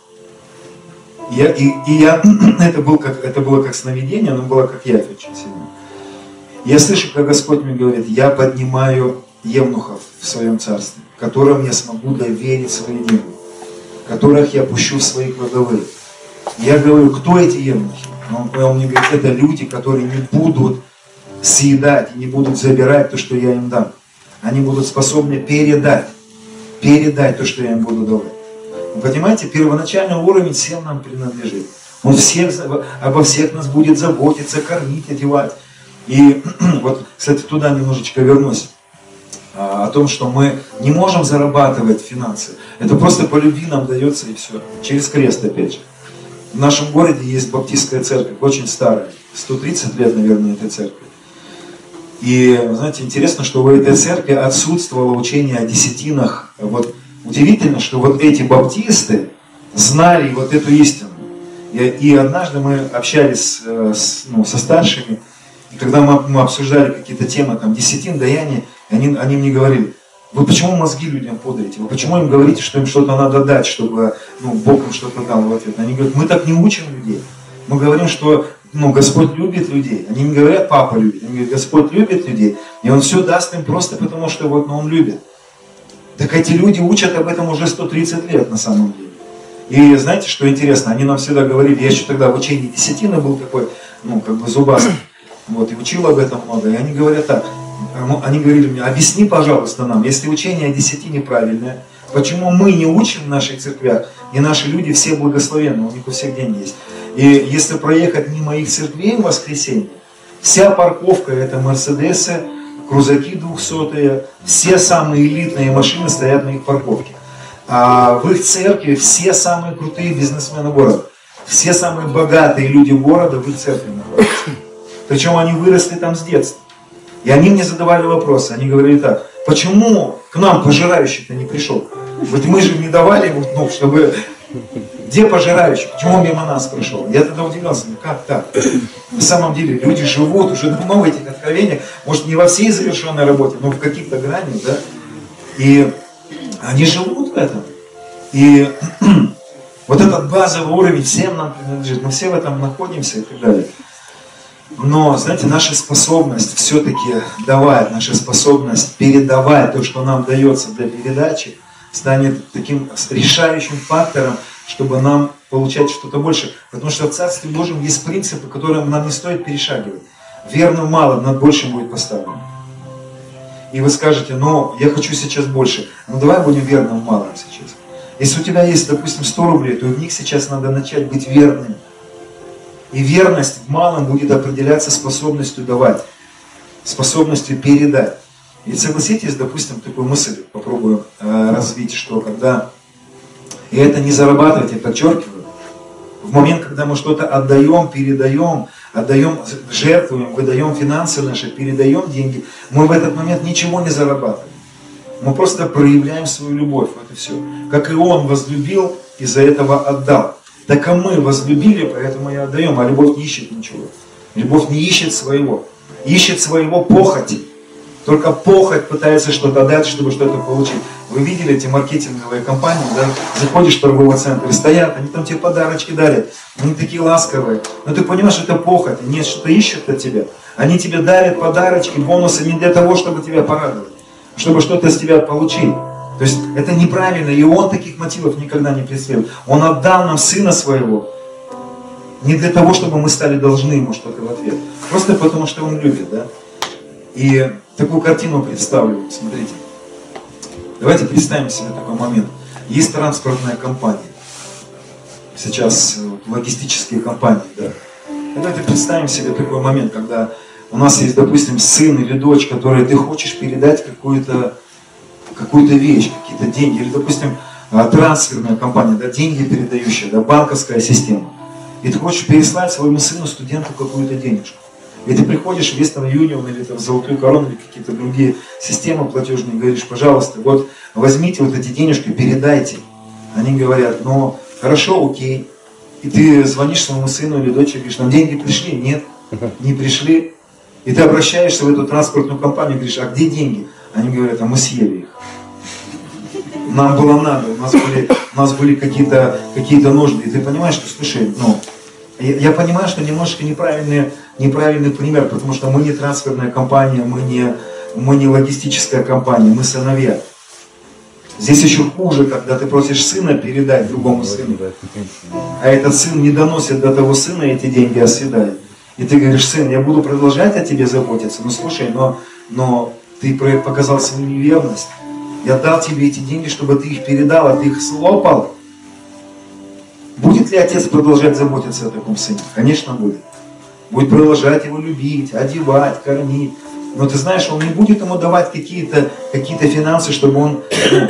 Я, и, и я, это, был как, это было как сновидение, но было как явь очень сильно. Я слышу, как Господь мне говорит, я поднимаю евнухов в своем царстве, которым я смогу доверить свои деньги, которых я пущу в свои кладовые. Я говорю, кто эти евнухи? Он, он мне говорит, это люди, которые не будут съедать и не будут забирать то, что я им дам. Они будут способны передать, передать то, что я им буду давать. Вы понимаете, первоначальный уровень всем нам принадлежит. Он всех, обо всех нас будет заботиться, кормить, одевать. И вот, кстати, туда немножечко вернусь. А, о том, что мы не можем зарабатывать финансы. Это просто по любви нам дается и все. Через крест опять же. В нашем городе есть баптистская церковь, очень старая. 130 лет, наверное, этой церкви. И, знаете, интересно, что в этой церкви отсутствовало учение о десятинах. Вот удивительно, что вот эти баптисты знали вот эту истину. И, и однажды мы общались э, с, ну, со старшими, и когда мы, мы обсуждали какие-то темы, там, десятин, даяние, они, они мне говорили, вы почему мозги людям подаете? Вы почему им говорите, что им что-то надо дать, чтобы ну, Бог им что-то дал в ответ? Они говорят, мы так не учим людей. Мы говорим, что ну, Господь любит людей. Они не говорят, папа любит. Они говорят, Господь любит людей. И Он все даст им просто потому, что вот, ну, Он любит. Так эти люди учат об этом уже 130 лет на самом деле. И знаете, что интересно? Они нам всегда говорили, я еще тогда в учении десятины был такой, ну, как бы зубастый. Вот, и учил об этом много. И они говорят так, они говорили мне, объясни, пожалуйста, нам, если учение о десятине правильное, почему мы не учим в наших церквях, и наши люди все благословенны, у них у всех деньги есть. И если проехать мимо их церквей в воскресенье, вся парковка это Мерседесы, крузаки двухсотые, все самые элитные машины стоят на их парковке. А в их церкви все самые крутые бизнесмены города, все самые богатые люди города в их церкви находятся. Причем они выросли там с детства. И они мне задавали вопросы, они говорили так, почему к нам пожирающий-то не пришел? Ведь мы же не давали ему, ну, чтобы где пожирающий? Почему он мимо нас пришел? Я тогда удивился, ну как так? На самом деле люди живут уже давно в этих откровениях, может не во всей завершенной работе, но в каких-то гранях, да? И они живут в этом. И вот этот базовый уровень всем нам принадлежит, мы все в этом находимся и так далее. Но, знаете, наша способность все-таки давать, наша способность передавать то, что нам дается для передачи, станет таким решающим фактором, чтобы нам получать что-то больше. Потому что в Царстве Божьем есть принципы, которые нам не стоит перешагивать. Верно малым над большим будет поставлено. И вы скажете, ну, я хочу сейчас больше. Ну, давай будем верным малым сейчас. Если у тебя есть, допустим, 100 рублей, то в них сейчас надо начать быть верным. И верность в малом будет определяться способностью давать, способностью передать. И согласитесь, допустим, такую мысль попробую э, развить, что когда, и это не зарабатывать, я подчеркиваю, в момент, когда мы что-то отдаем, передаем, отдаем, жертвуем, выдаем финансы наши, передаем деньги, мы в этот момент ничего не зарабатываем. Мы просто проявляем свою любовь, вот и все. Как и Он возлюбил, и за этого отдал. Так а мы возлюбили, поэтому и отдаем, а любовь не ищет ничего. Любовь не ищет своего. Ищет своего похоти. Только похоть пытается что-то дать, чтобы что-то получить. Вы видели эти маркетинговые компании, да? Заходишь в торговый центр стоят, они там тебе подарочки дарят. Они такие ласковые. Но ты понимаешь, это похоть. Они что-то ищут от тебя. Они тебе дарят подарочки, бонусы не для того, чтобы тебя порадовать, чтобы что-то с тебя получить. То есть это неправильно, и он таких мотивов никогда не преследует. Он отдал нам сына своего, не для того, чтобы мы стали должны ему что-то в ответ. Просто потому, что он любит, да? И такую картину представлю, смотрите. Давайте представим себе такой момент. Есть транспортная компания. Сейчас э, логистические компании, да. Давайте представим себе такой момент, когда у нас есть, допустим, сын или дочь, которые ты хочешь передать какую-то какую-то вещь, какие-то деньги, или, допустим, э, трансферная компания, да, деньги передающая, да, банковская система. И ты хочешь переслать своему сыну, студенту какую-то денежку. И ты приходишь в Western Union или там, в Золотую Корону или какие-то другие системы платежные говоришь, пожалуйста, вот возьмите вот эти денежки, передайте. Они говорят, ну хорошо, окей. И ты звонишь своему сыну или дочери, говоришь, нам деньги пришли? Нет, не пришли. И ты обращаешься в эту транспортную компанию говоришь, а где деньги? Они говорят, а мы съели их. Нам было надо, у нас были, у нас были какие-то какие нужды. И ты понимаешь, что, слушай, ну, я понимаю, что немножко неправильный, неправильный пример, потому что мы не трансферная компания, мы не, мы не логистическая компания, мы сыновья. Здесь еще хуже, когда ты просишь сына передать другому сыну, а этот сын не доносит до того сына эти деньги, а съедает. И ты говоришь, сын, я буду продолжать о тебе заботиться, ну слушай, но, но ты показал свою неверность. Я дал тебе эти деньги, чтобы ты их передал, а ты их слопал. Будет ли отец продолжать заботиться о таком сыне? Конечно, будет. Будет продолжать его любить, одевать, кормить. Но ты знаешь, он не будет ему давать какие-то какие финансы, чтобы он... Ну,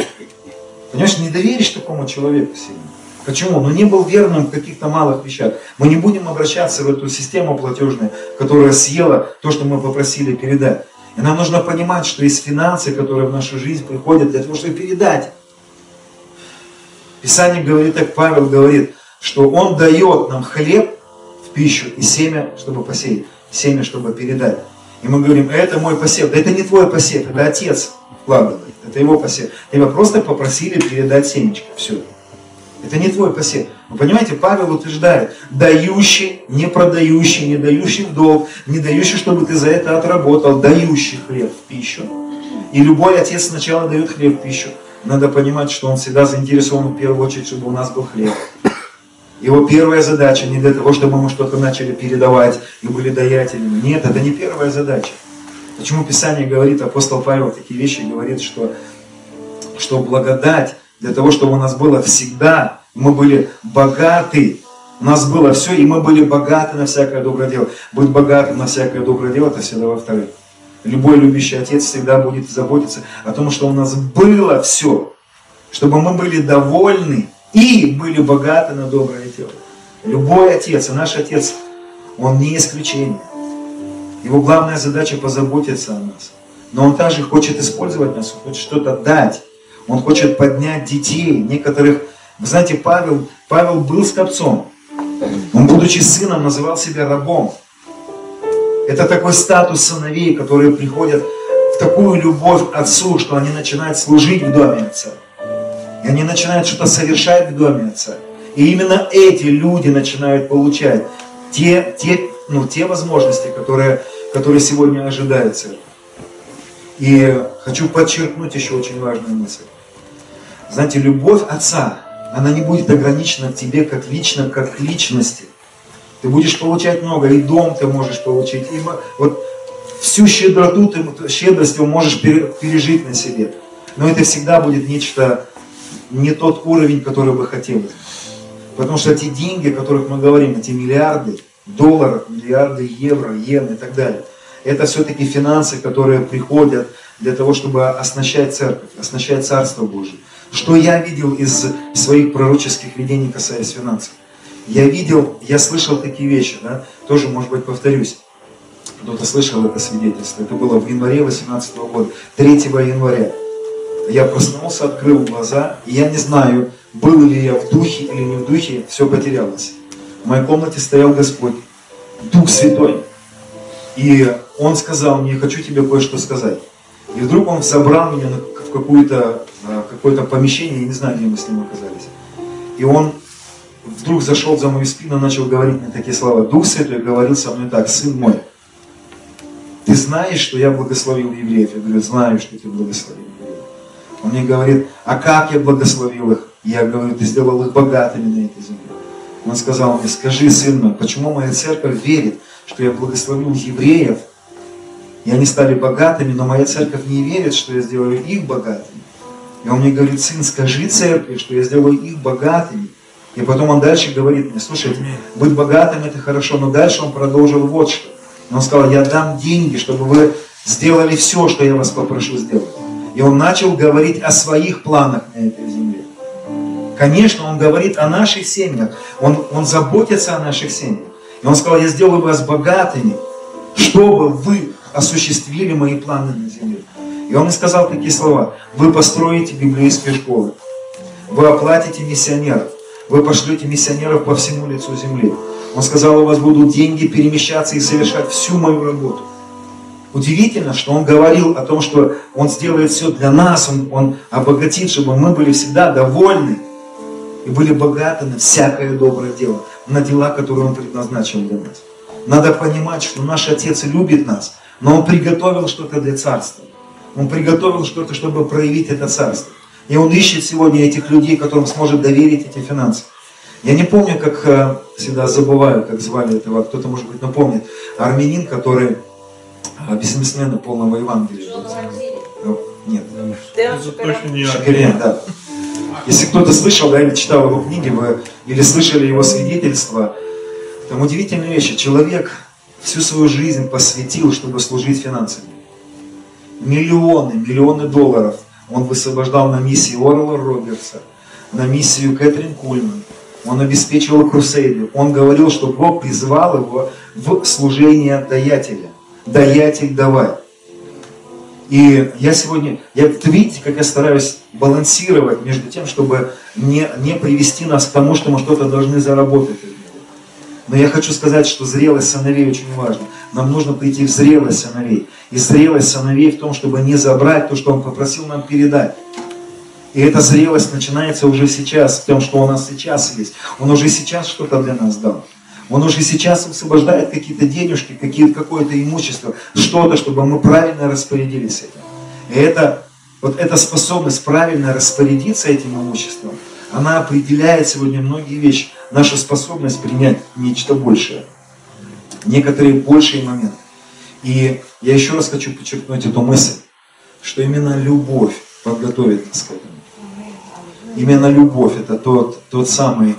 понимаешь, не доверишь такому человеку сильно. Почему? Ну не был верным в каких-то малых вещах. Мы не будем обращаться в эту систему платежную, которая съела то, что мы попросили передать. И нам нужно понимать, что есть финансы, которые в нашу жизнь приходят для того, чтобы передать. Писание говорит, так Павел говорит, что Он дает нам хлеб в пищу и семя, чтобы посеять, семя, чтобы передать. И мы говорим, это мой посев. Да это не твой посев, это отец вкладывает, это его посев. Тебя просто попросили передать семечко, все. Это не твой посев. Вы понимаете, Павел утверждает, дающий, не продающий, не дающий долг, не дающий, чтобы ты за это отработал, дающий хлеб в пищу. И любой отец сначала дает хлеб в пищу. Надо понимать, что он всегда заинтересован в первую очередь, чтобы у нас был хлеб. Его первая задача не для того, чтобы мы что-то начали передавать и были даятелями. Нет, это не первая задача. Почему Писание говорит, апостол Павел такие вещи говорит, что, что благодать для того, чтобы у нас было всегда, мы были богаты, у нас было все, и мы были богаты на всякое доброе дело. Быть богатым на всякое доброе дело, это всегда во-вторых. Любой любящий отец всегда будет заботиться о том, что у нас было все, чтобы мы были довольны и были богаты на доброе дело. Любой отец, и наш отец, он не исключение. Его главная задача позаботиться о нас. Но он также хочет использовать нас, хочет что-то дать. Он хочет поднять детей, некоторых. Вы знаете, Павел, Павел был скопцом. Он, будучи сыном, называл себя рабом. Это такой статус сыновей, которые приходят в такую любовь к отцу, что они начинают служить в доме отца. И они начинают что-то совершать в доме отца. И именно эти люди начинают получать те, те, ну, те возможности, которые, которые сегодня ожидаются. И хочу подчеркнуть еще очень важную мысль. Знаете, любовь Отца, она не будет ограничена к тебе как лично, как личности. Ты будешь получать много, и дом ты можешь получить, и вот всю щедроту, ты, щедрость ты можешь пережить на себе. Но это всегда будет нечто, не тот уровень, который бы хотелось. Потому что те деньги, о которых мы говорим, эти миллиарды долларов, миллиарды евро, йен и так далее, это все-таки финансы, которые приходят для того, чтобы оснащать церковь, оснащать Царство Божие. Что я видел из своих пророческих видений, касаясь финансов? Я видел, я слышал такие вещи, да, тоже, может быть, повторюсь. Кто-то слышал это свидетельство. Это было в январе 2018 года, 3 января. Я проснулся, открыл глаза, и я не знаю, был ли я в духе или не в духе, все потерялось. В моей комнате стоял Господь, Дух Святой. И Он сказал мне, хочу тебе кое-что сказать. И вдруг Он собрал меня в какое-то а, какое помещение, я не знаю, где мы с ним оказались. И Он вдруг зашел за мою спину, начал говорить мне такие слова. Дух Святой говорил со мной так, сын мой, ты знаешь, что я благословил евреев? Я говорю, знаю, что ты благословил евреев. Он мне говорит, а как я благословил их? Я говорю, ты сделал их богатыми на этой земле. Он сказал мне, скажи, сын мой, почему моя церковь верит, что я благословил евреев, и они стали богатыми, но моя церковь не верит, что я сделаю их богатыми. И он мне говорит, сын, скажи церкви, что я сделаю их богатыми. И потом он дальше говорит мне, слушай, быть богатым это хорошо, но дальше он продолжил вот что. Он сказал, я дам деньги, чтобы вы сделали все, что я вас попрошу сделать. И он начал говорить о своих планах на этой земле. Конечно, он говорит о наших семьях. Он, он заботится о наших семьях. И он сказал, я сделаю вас богатыми, чтобы вы осуществили мои планы на земле. И он мне сказал такие слова. Вы построите библейские школы. Вы оплатите миссионеров. Вы пошлете миссионеров по всему лицу земли. Он сказал, у вас будут деньги перемещаться и совершать всю мою работу. Удивительно, что он говорил о том, что он сделает все для нас, он, он обогатит, чтобы мы были всегда довольны и были богаты на всякое доброе дело, на дела, которые Он предназначил для нас. Надо понимать, что наш Отец любит нас, но Он приготовил что-то для Царства. Он приготовил что-то, чтобы проявить это Царство. И Он ищет сегодня этих людей, которым сможет доверить эти финансы. Я не помню, как э, всегда забываю, как звали этого, кто-то, может быть, напомнит. Армянин, который э, бизнесмена полного Евангелия. Э, нет. Шакирян, да. Если кто-то слышал, да, или читал его книги, вы, или слышали его свидетельства, там удивительные вещи. Человек всю свою жизнь посвятил, чтобы служить финансами. Миллионы, миллионы долларов он высвобождал на миссии Орла Робертса, на миссию Кэтрин Кульман. Он обеспечивал крусейды. Он говорил, что Бог призвал его в служение даятеля. Даятель давай. И я сегодня, я, видите, как я стараюсь балансировать между тем, чтобы не, не привести нас к тому, что мы что-то должны заработать. Но я хочу сказать, что зрелость сыновей очень важна. Нам нужно прийти в зрелость сыновей. И зрелость сыновей в том, чтобы не забрать то, что Он попросил нам передать. И эта зрелость начинается уже сейчас, в том, что у нас сейчас есть. Он уже сейчас что-то для нас дал. Он уже сейчас освобождает какие-то денежки, какие какое-то имущество, что-то, чтобы мы правильно распорядились этим. И это, вот эта способность правильно распорядиться этим имуществом, она определяет сегодня многие вещи. Наша способность принять нечто большее. Некоторые большие моменты. И я еще раз хочу подчеркнуть эту мысль, что именно любовь подготовит нас к этому. Именно любовь это тот, тот самый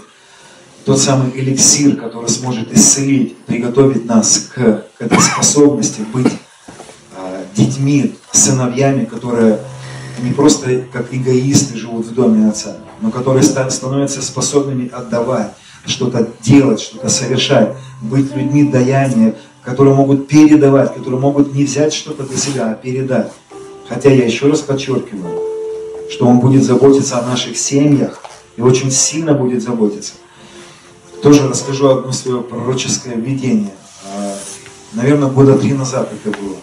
тот самый эликсир, который сможет исцелить, приготовить нас к, к этой способности быть э, детьми, сыновьями, которые не просто как эгоисты живут в доме отца, но которые становятся способными отдавать, что-то делать, что-то совершать, быть людьми даяния, которые могут передавать, которые могут не взять что-то для себя, а передать. Хотя я еще раз подчеркиваю, что Он будет заботиться о наших семьях и очень сильно будет заботиться. Тоже расскажу одно свое пророческое видение. А, наверное, года три назад это было.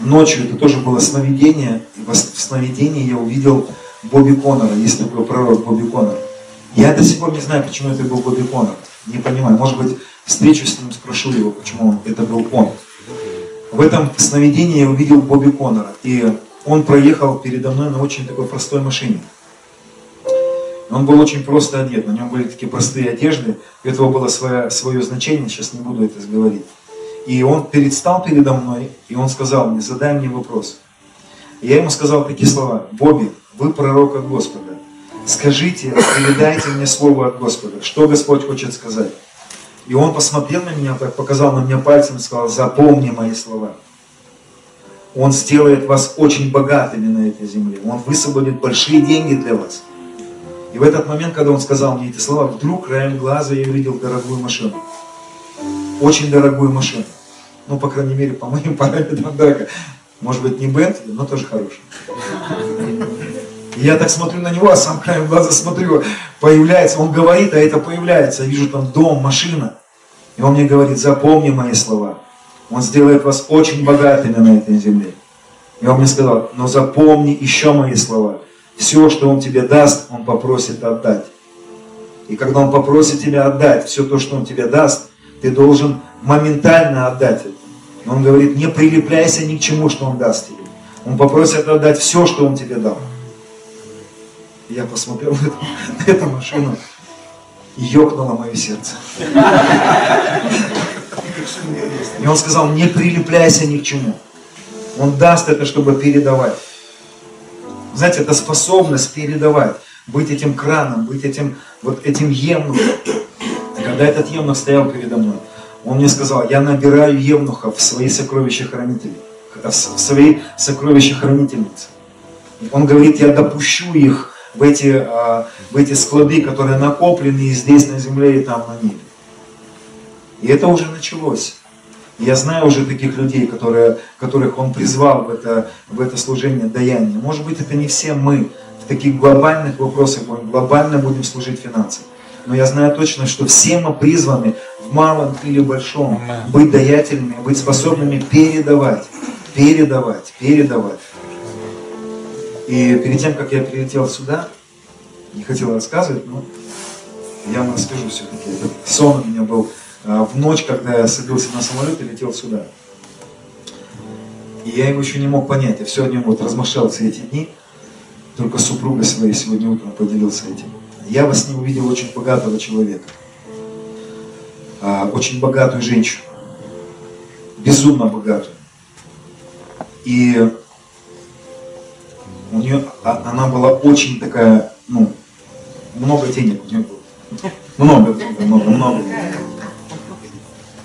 Ночью это тоже было сновидение. И в сновидении я увидел Бобби Коннора. Есть такой пророк Бобби Коннор. Я до сих пор не знаю, почему это был Бобби Коннор. Не понимаю. Может быть, встречу с ним, спрошу его, почему это был он. В этом сновидении я увидел Бобби Коннора. И он проехал передо мной на очень такой простой машине. Он был очень просто одет, на нем были такие простые одежды, у этого было свое, свое значение, сейчас не буду это говорить. И он перестал передо мной, и он сказал мне, задай мне вопрос. И я ему сказал такие слова, Бобби, вы пророк от Господа, скажите, передайте мне слово от Господа, что Господь хочет сказать. И он посмотрел на меня, показал на меня пальцем и сказал, запомни мои слова. Он сделает вас очень богатыми на этой земле. Он высвободит большие деньги для вас. И в этот момент, когда он сказал мне эти слова, вдруг краем глаза я увидел дорогую машину. Очень дорогую машину. Ну, по крайней мере, по моим параметрам дорого. Может быть, не Бентли, но тоже хороший. И я так смотрю на него, а сам краем глаза смотрю, появляется, он говорит, а это появляется. Я вижу там дом, машина. И он мне говорит, запомни мои слова. Он сделает вас очень богатыми на этой земле. И он мне сказал, но запомни еще мои слова. Все, что Он тебе даст, Он попросит отдать. И когда Он попросит тебя отдать все то, что Он тебе даст, ты должен моментально отдать это. Но Он говорит, не прилепляйся ни к чему, что Он даст тебе. Он попросит отдать все, что Он тебе дал. И я посмотрел на эту, на эту машину, и ёкнуло мое сердце. И он сказал, не прилепляйся ни к чему. Он даст это, чтобы передавать. Знаете, это способность передавать, быть этим краном, быть этим, вот этим евнухом. Когда этот евнух стоял передо мной, он мне сказал, я набираю евнухов в свои сокровища хранители, в свои сокровища хранительницы. Он говорит, я допущу их в эти, а, в эти склады, которые накоплены и здесь на земле, и там на небе. И это уже началось. Я знаю уже таких людей, которые, которых он призвал в это, в это служение даяния. Может быть, это не все мы в таких глобальных вопросах будем, глобально будем служить финансам. Но я знаю точно, что все мы призваны в малом или большом быть даятельными, быть способными передавать, передавать, передавать. И перед тем, как я прилетел сюда, не хотел рассказывать, но я вам расскажу все-таки. Этот сон у меня был а, в ночь, когда я садился на самолет и летел сюда. И я его еще не мог понять. Я все о нем вот размышлял все эти дни. Только с супругой своей сегодня утром поделился этим. Я во сне увидел очень богатого человека. А, очень богатую женщину. Безумно богатую. И у нее, а, она была очень такая, ну, много денег у нее было. Много, много, много.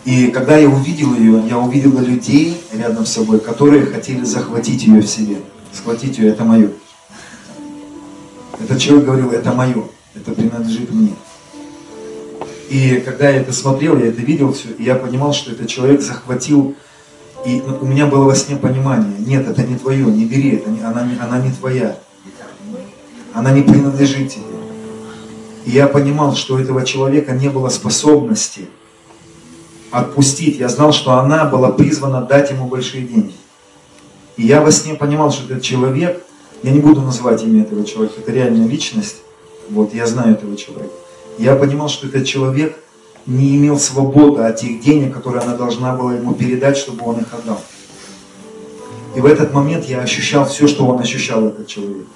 И когда я увидел ее, я увидел людей рядом с собой, которые хотели захватить ее в себе. Схватить ее, это мое. Этот человек говорил, это мое, это принадлежит мне. И когда я это смотрел, я это видел все, и я понимал, что этот человек захватил И у меня было во сне понимание, нет, это не твое, не бери, это не, она, не, она не твоя. Она не принадлежит тебе. И я понимал, что у этого человека не было способности отпустить. Я знал, что она была призвана дать ему большие деньги. И я во сне понимал, что этот человек, я не буду называть имя этого человека, это реальная личность, вот, я знаю этого человека. Я понимал, что этот человек не имел свободы от тех денег, которые она должна была ему передать, чтобы он их отдал. И в этот момент я ощущал все, что он ощущал, этот человек.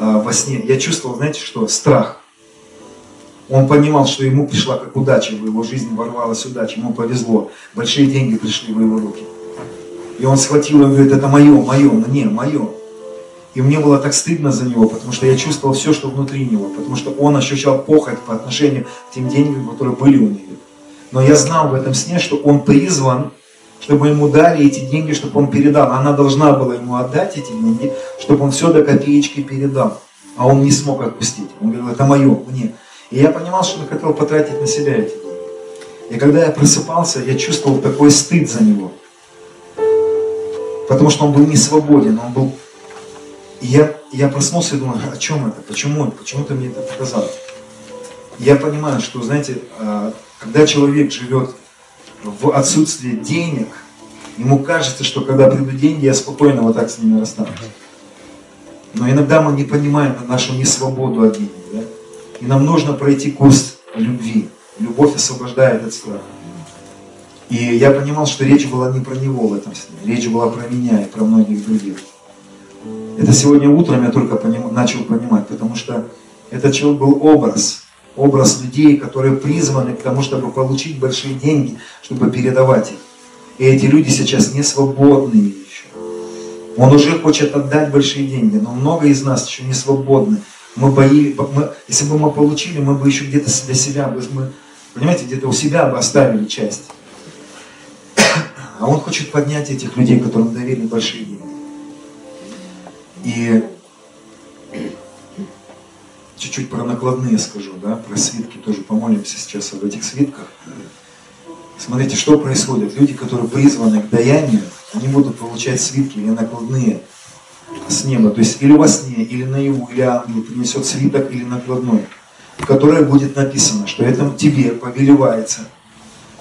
А, во сне. Я чувствовал, знаете что, страх. Он понимал, что ему пришла как удача в его жизни, ворвалась удача, ему повезло. Большие деньги пришли в его руки. И он схватил и говорит, это мое, мое, мне, мое. И мне было так стыдно за него, потому что я чувствовал все, что внутри него, потому что он ощущал похоть по отношению к тем деньгам, которые были у него. Но я знал в этом сне, что он призван, чтобы ему дали эти деньги, чтобы он передал. Она должна была ему отдать эти деньги, чтобы он все до копеечки передал. А он не смог отпустить. Он говорил, это мое, мне. И я понимал, что он хотел потратить на себя эти деньги. И когда я просыпался, я чувствовал такой стыд за него. Потому что он был не свободен, он был... Я, я проснулся и думаю, о чем это? Почему? Почему ты мне это показал? я понимаю, что, знаете, а, когда человек живет в отсутствии денег, ему кажется, что когда придут деньги, я спокойно вот так с ними расстанусь. Но иногда мы не понимаем нашу несвободу от денег. Да? И нам нужно пройти курс любви. Любовь освобождает от страха. И я понимал, что речь была не про него в этом сне. Речь была про меня и про многих других. Это сегодня утром я только поним, начал понимать, потому что этот человек был образ. Образ людей, которые призваны к тому, чтобы получить большие деньги, чтобы передавать их. И эти люди сейчас не свободны еще. Он уже хочет отдать большие деньги, но много из нас еще не свободны мы бои, мы, если бы мы получили, мы бы еще где-то для себя, мы, понимаете, где-то у себя бы оставили часть. А он хочет поднять этих людей, которым доверили большие деньги. И чуть-чуть про накладные скажу, да, про свитки тоже помолимся сейчас об этих свитках. Смотрите, что происходит. Люди, которые призваны к даянию, они будут получать свитки или накладные с неба, то есть или во сне, или наяву, или ангел принесет свиток или накладной, в которой будет написано, что это тебе повелевается,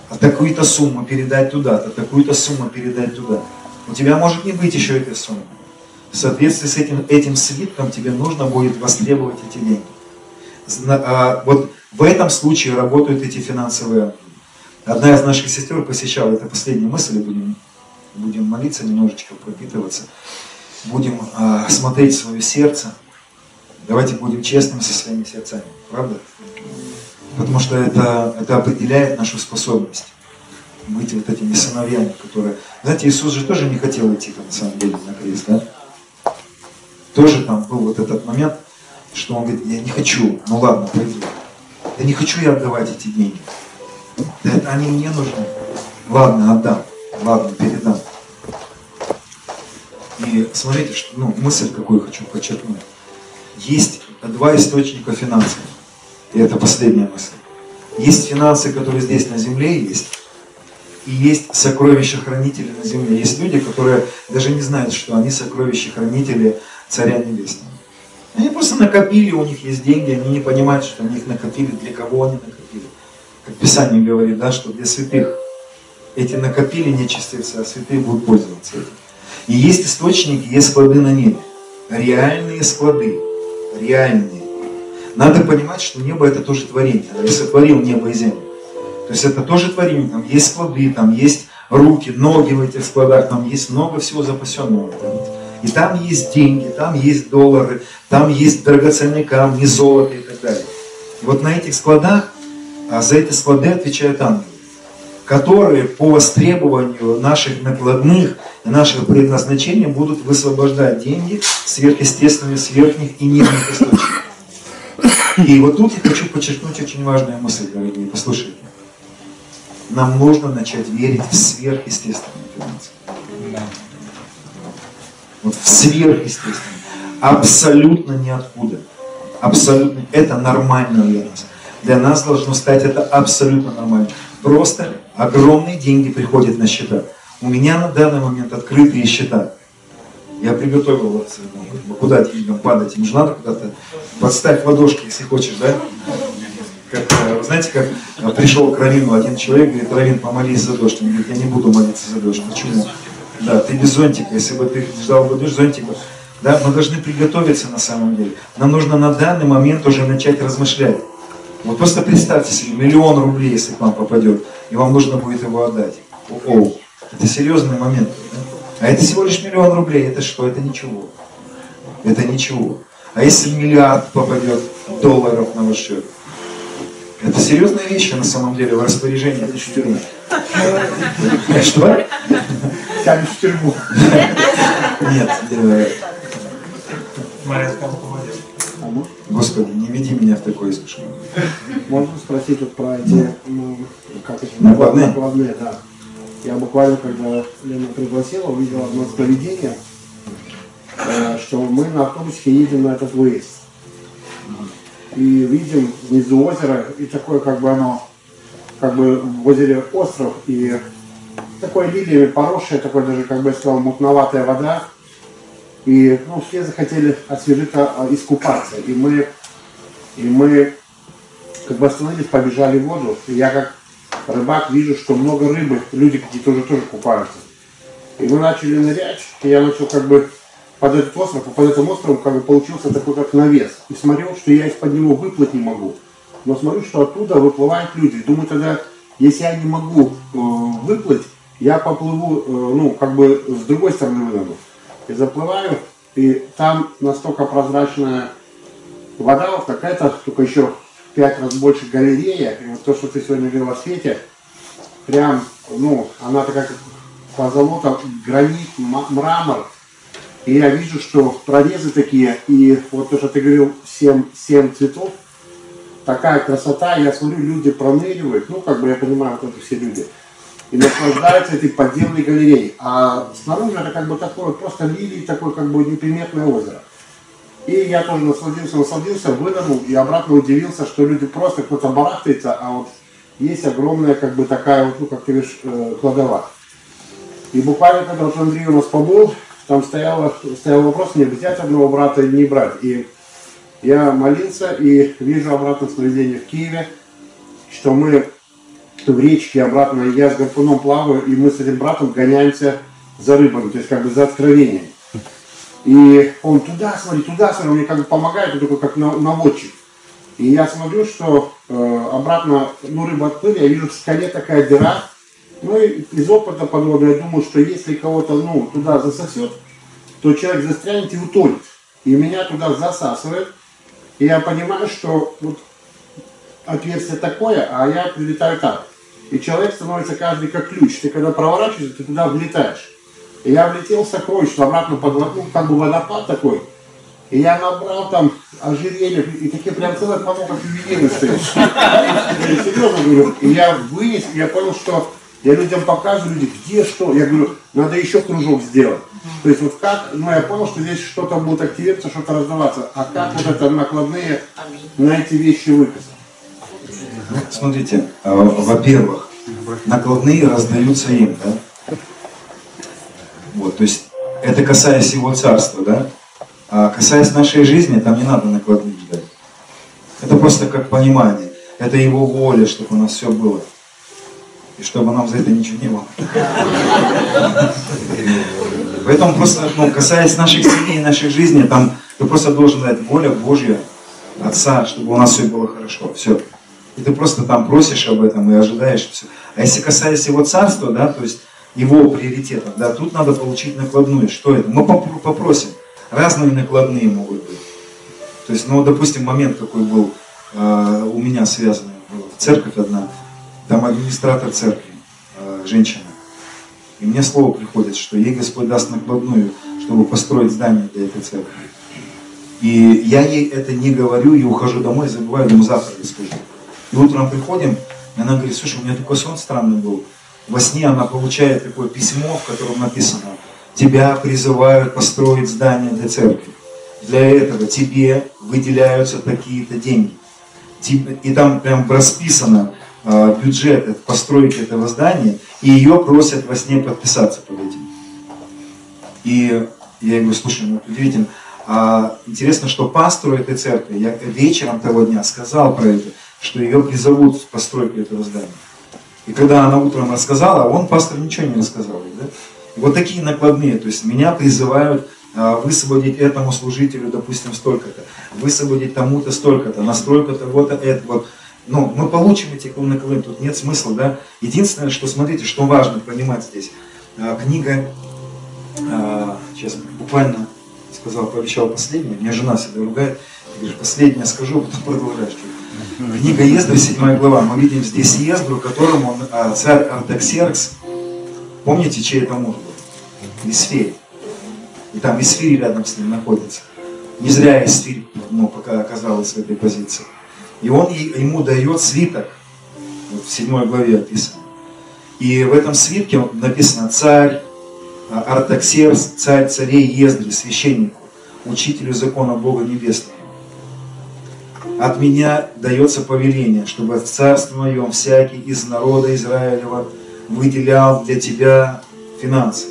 а такую-то сумму передать туда-то, такую-то сумму передать туда. У тебя может не быть еще этой суммы. В соответствии с этим, этим свитком тебе нужно будет востребовать эти деньги. А, вот в этом случае работают эти финансовые ангелы. Одна из наших сестер посещала, это последняя мысль, будем, будем молиться, немножечко пропитываться будем э, смотреть свое сердце, давайте будем честными со своими сердцами, правда? Потому что это, это определяет нашу способность быть вот этими сыновьями, которые... Знаете, Иисус же тоже не хотел идти на самом деле на крест, да? Тоже там был вот этот момент, что он говорит, я не хочу, ну ладно, пойду. Я не хочу я отдавать эти деньги. Да это они мне нужны. Ладно, отдам. Ладно, передам. И смотрите, что, ну, мысль какую хочу подчеркнуть. Есть два источника финансов. И это последняя мысль. Есть финансы, которые здесь на земле есть, и есть сокровища-хранители на земле. Есть люди, которые даже не знают, что они сокровища-хранители Царя Небесного. Они просто накопили, у них есть деньги, они не понимают, что они их накопили, для кого они накопили. Как Писание говорит, да, что для святых эти накопили нечестивцы, а святые будут пользоваться этим. И есть источники, есть склады на небе. Реальные склады. Реальные. Надо понимать, что небо это тоже творение. Я сотворил небо и землю. То есть это тоже творение. Там есть склады, там есть руки, ноги в этих складах, там есть много всего запасенного. И там есть деньги, там есть доллары, там есть драгоценные камни, золото и так далее. И вот на этих складах, а за эти склады отвечают ангелы которые по востребованию наших накладных и нашего предназначения будут высвобождать деньги сверхъестественных, сверхних и нижних источников. И вот тут я хочу подчеркнуть очень важную мысль, дорогие, послушайте. Нам нужно начать верить в сверхъестественные финансы. Вот в сверхъестественные. Абсолютно ниоткуда. Абсолютно. Это нормально для нас. Для нас должно стать это абсолютно нормально. Просто огромные деньги приходят на счета. У меня на данный момент открытые счета. Я приготовил ну, куда деньгам падать. Им же надо куда-то подставь ладошки, если хочешь, да? Как, э, знаете, как э, пришел к Равину один человек, говорит, Равин, помолись за дождь. Он говорит, я не буду молиться за дождь. Почему? Да, ты без зонтика. Если бы ты ждал бы дождь, зонтика. Да, мы должны приготовиться на самом деле. Нам нужно на данный момент уже начать размышлять. Вот просто представьте себе, миллион рублей, если к вам попадет, и вам нужно будет его отдать. О, это серьезный момент. Да? А это всего лишь миллион рублей. Это что? Это ничего. Это ничего. А если миллиард попадет долларов на ваш счет? Это серьезная вещь на самом деле в распоряжении этой тюрьмы. Что? Тянешь в тюрьму. Нет. Э, Господи, не веди меня в такое искушение. Можно спросить вот про эти, ну, как эти накладные? накладные, да. Я буквально, когда Лена пригласила, увидел одно сновидение, э, что мы на автобусе едем на этот выезд. И видим внизу озера, и такое как бы оно, как бы в остров, и такое лилиями поросшее, такое даже, как бы я сказал, мутноватая вода. И ну, все захотели освежиться, а, искупаться. И мы, и мы как бы остановились, побежали в воду. И я как рыбак вижу, что много рыбы, люди какие-то уже тоже купаются. И мы начали нырять, и я начал как бы под этот остров, под этим островом как бы получился такой как навес. И смотрел, что я из-под него выплыть не могу. Но смотрю, что оттуда выплывают люди. Думаю тогда, если я не могу э, выплыть, я поплыву, э, ну, как бы с другой стороны выдану. И заплываю, и там настолько прозрачная вода, вот какая-то, только еще пять раз больше галерея. И вот то, что ты сегодня говорил о свете, прям, ну, она такая как позолота, гранит, мрамор. И я вижу, что прорезы такие, и вот то, что ты говорил, 7, 7 цветов, такая красота, я смотрю, люди проныривают, ну, как бы я понимаю, вот это все люди, и наслаждаются этой подземной галереей. А снаружи это как бы такое, просто лилии, такое как бы неприметное озеро. И я тоже насладился, насладился, вынырнул и обратно удивился, что люди просто кто-то барахтается, а вот есть огромная как бы такая вот, ну как ты видишь, э, кладова. И буквально когда вот Андрей у нас побыл, там стоял, стоял вопрос, не взять одного брата или не брать. И я молился и вижу обратно сновидение в Киеве, что мы в речке обратно, я с гарпуном плаваю, и мы с этим братом гоняемся за рыбами, то есть как бы за откровением. И он туда смотри, туда смотри, он мне как бы помогает, он такой как наводчик. И я смотрю, что э, обратно, ну, рыба отплыли, я вижу в скале такая дыра. Ну и из опыта подводного я думаю, что если кого-то, ну, туда засосет, то человек застрянет и утонет. И меня туда засасывает. И я понимаю, что вот отверстие такое, а я прилетаю так. И человек становится каждый как ключ. Ты когда проворачиваешься, ты туда влетаешь. И я влетел в сокровищество, обратно под ну, как бы водопад такой. И я набрал там ожерелье, и такие прям целых поток как ювелиры стоят. Серьезно говорю. И я вынес, и я понял, что я людям показываю, люди, где что. Я говорю, надо еще кружок сделать. То есть вот как, ну я понял, что здесь что-то будет активироваться, что-то раздаваться. А как вот это накладные на эти вещи выписать? Смотрите, а, во-первых, накладные раздаются им, да? Вот, то есть это касаясь его царства, да? А касаясь нашей жизни, там не надо накладных ждать. Это просто как понимание. Это его воля, чтобы у нас все было. И чтобы нам за это ничего не было. Поэтому просто, ну, касаясь наших семей, нашей жизни, там ты просто должен дать воля Божья, Отца, чтобы у нас все было хорошо. Все. И ты просто там просишь об этом и ожидаешь все. А если касаясь его царства, да, то есть его приоритетов. Да, тут надо получить накладную. Что это? Мы попросим. Разные накладные могут быть. То есть, ну, допустим, момент какой был э, у меня связанный. Церковь одна, там администратор церкви, э, женщина. И мне слово приходит, что ей Господь даст накладную, чтобы построить здание для этой церкви. И я ей это не говорю, и ухожу домой, забываю, думаю, завтра я скажу. И утром приходим, и она говорит, слушай, у меня такой сон странный был во сне она получает такое письмо, в котором написано, тебя призывают построить здание для церкви. Для этого тебе выделяются такие-то деньги. И там прям расписано, бюджет постройки этого здания, и ее просят во сне подписаться под этим. И я говорю, слушай, ну удивительно. А, интересно, что пастору этой церкви, я вечером того дня сказал про это, что ее призовут в постройку этого здания. И когда она утром рассказала, он, пастор, ничего не рассказал. Да? Вот такие накладные, то есть меня призывают а, высвободить этому служителю, допустим, столько-то, высвободить тому-то столько-то, настройка того-то, это вот. Ну, мы получим эти накладные, тут нет смысла, да. Единственное, что, смотрите, что важно понимать здесь. А, книга, сейчас буквально сказал, пообещал последнее, меня жена всегда ругает, ты говоришь, последнее скажу, потом продолжаешь. Книга Ездра, 7 глава. Мы видим здесь Ездру, которому а, царь Артаксеркс, помните, чей это муж был? Исфирь. И там Исфирь рядом с ним находится. Не зря Исфирь ну, пока оказалась в этой позиции. И он ему дает свиток. Вот в 7 главе описано. И в этом свитке написано «Царь а, Артаксеркс, царь царей Ездри, священнику, учителю закона Бога Небесного от меня дается повеление, чтобы в царстве моем всякий из народа Израилева выделял для тебя финансы.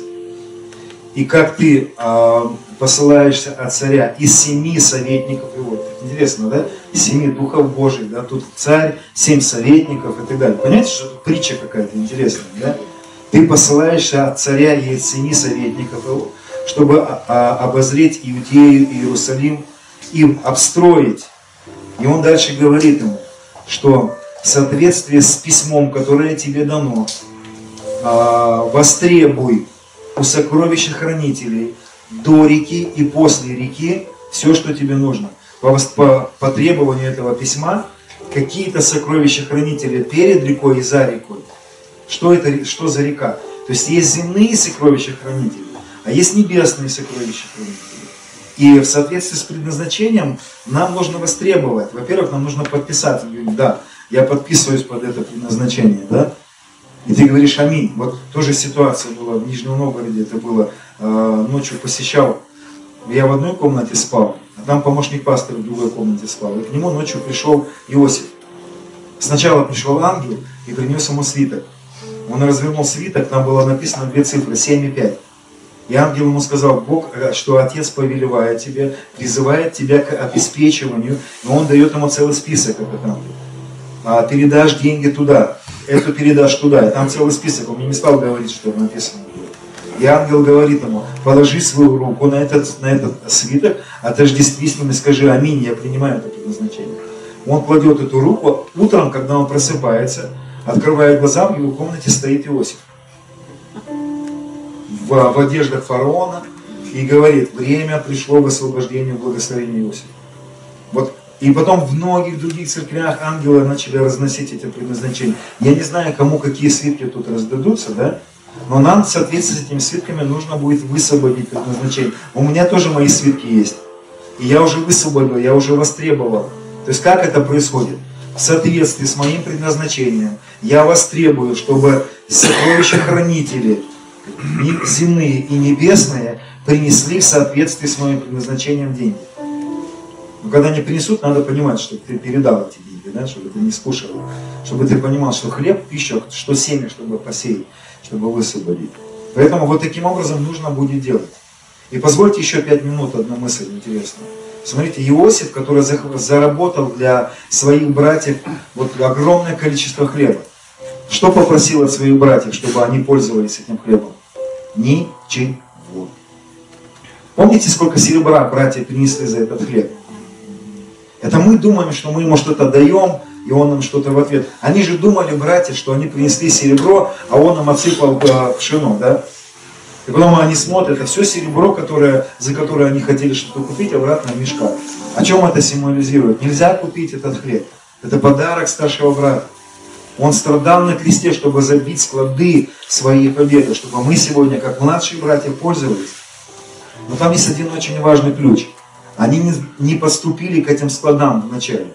И как ты э, посылаешься от царя из семи советников его. Интересно, да? Семи духов Божьих, да? Тут царь, семь советников и так далее. Понимаете, что тут притча какая-то интересная, да? Ты посылаешься от царя и из семи советников его, чтобы обозреть Иудею и Иерусалим и обстроить и он дальше говорит ему, что в соответствии с письмом, которое тебе дано, а, востребуй у сокровища хранителей до реки и после реки все, что тебе нужно. По, по, по требованию этого письма какие-то сокровища хранителя перед рекой и за рекой. Что это, что за река? То есть есть земные сокровища хранителей, а есть небесные сокровища хранителей. И в соответствии с предназначением нам нужно востребовать. Во-первых, нам нужно подписать. Да, я подписываюсь под это предназначение, да? И ты говоришь аминь. Вот тоже ситуация была в Нижнем Новгороде, это было, ночью посещал, я в одной комнате спал, а там помощник пастора в другой комнате спал. И к нему ночью пришел Иосиф. Сначала пришел ангел и принес ему свиток. Он развернул свиток, там было написано две цифры, 7 и 5. И ангел ему сказал, Бог, э, что Отец повелевает тебе, призывает тебя к обеспечиванию, и он дает ему целый список, этот ангел. А, передашь деньги туда, эту передашь туда, и там целый список, он мне не стал говорить, что написано. И ангел говорит ему, положи свою руку на этот, на этот свиток, отождестви с ним и скажи, аминь, я принимаю это предназначение. Он кладет эту руку, утром, когда он просыпается, открывает глаза, в его комнате стоит Иосиф в, в одеждах фараона и говорит, время пришло к освобождению благословения Иосифа. Вот и потом в многих других церквях ангелы начали разносить эти предназначения. Я не знаю, кому какие свитки тут раздадутся, да? Но нам в соответствии с этими свитками нужно будет высвободить предназначение. У меня тоже мои свитки есть. И я уже высвободил, я уже востребовал. То есть как это происходит? В соответствии с моим предназначением я востребую, чтобы сокровища хранители земные и небесные принесли в соответствии с моим предназначением деньги. Но когда они принесут, надо понимать, что ты передал эти деньги, да, чтобы ты не скушал, чтобы ты понимал, что хлеб, пища, что семя, чтобы посеять, чтобы высвободить. Поэтому вот таким образом нужно будет делать. И позвольте еще пять минут одну мысль интересную. Смотрите, Иосиф, который заработал для своих братьев вот огромное количество хлеба. Что попросил от своих братьев, чтобы они пользовались этим хлебом? Ничего. Помните, сколько серебра братья принесли за этот хлеб? Это мы думаем, что мы ему что-то даем, и он нам что-то в ответ. Они же думали, братья, что они принесли серебро, а он нам отсыпал э, пшено, да? И потом они смотрят, это все серебро, которое, за которое они хотели что-то купить, обратно в мешках. О чем это символизирует? Нельзя купить этот хлеб. Это подарок старшего брата. Он страдал на кресте, чтобы забить склады своей победы, чтобы мы сегодня, как младшие братья, пользовались. Но там есть один очень важный ключ. Они не поступили к этим складам вначале.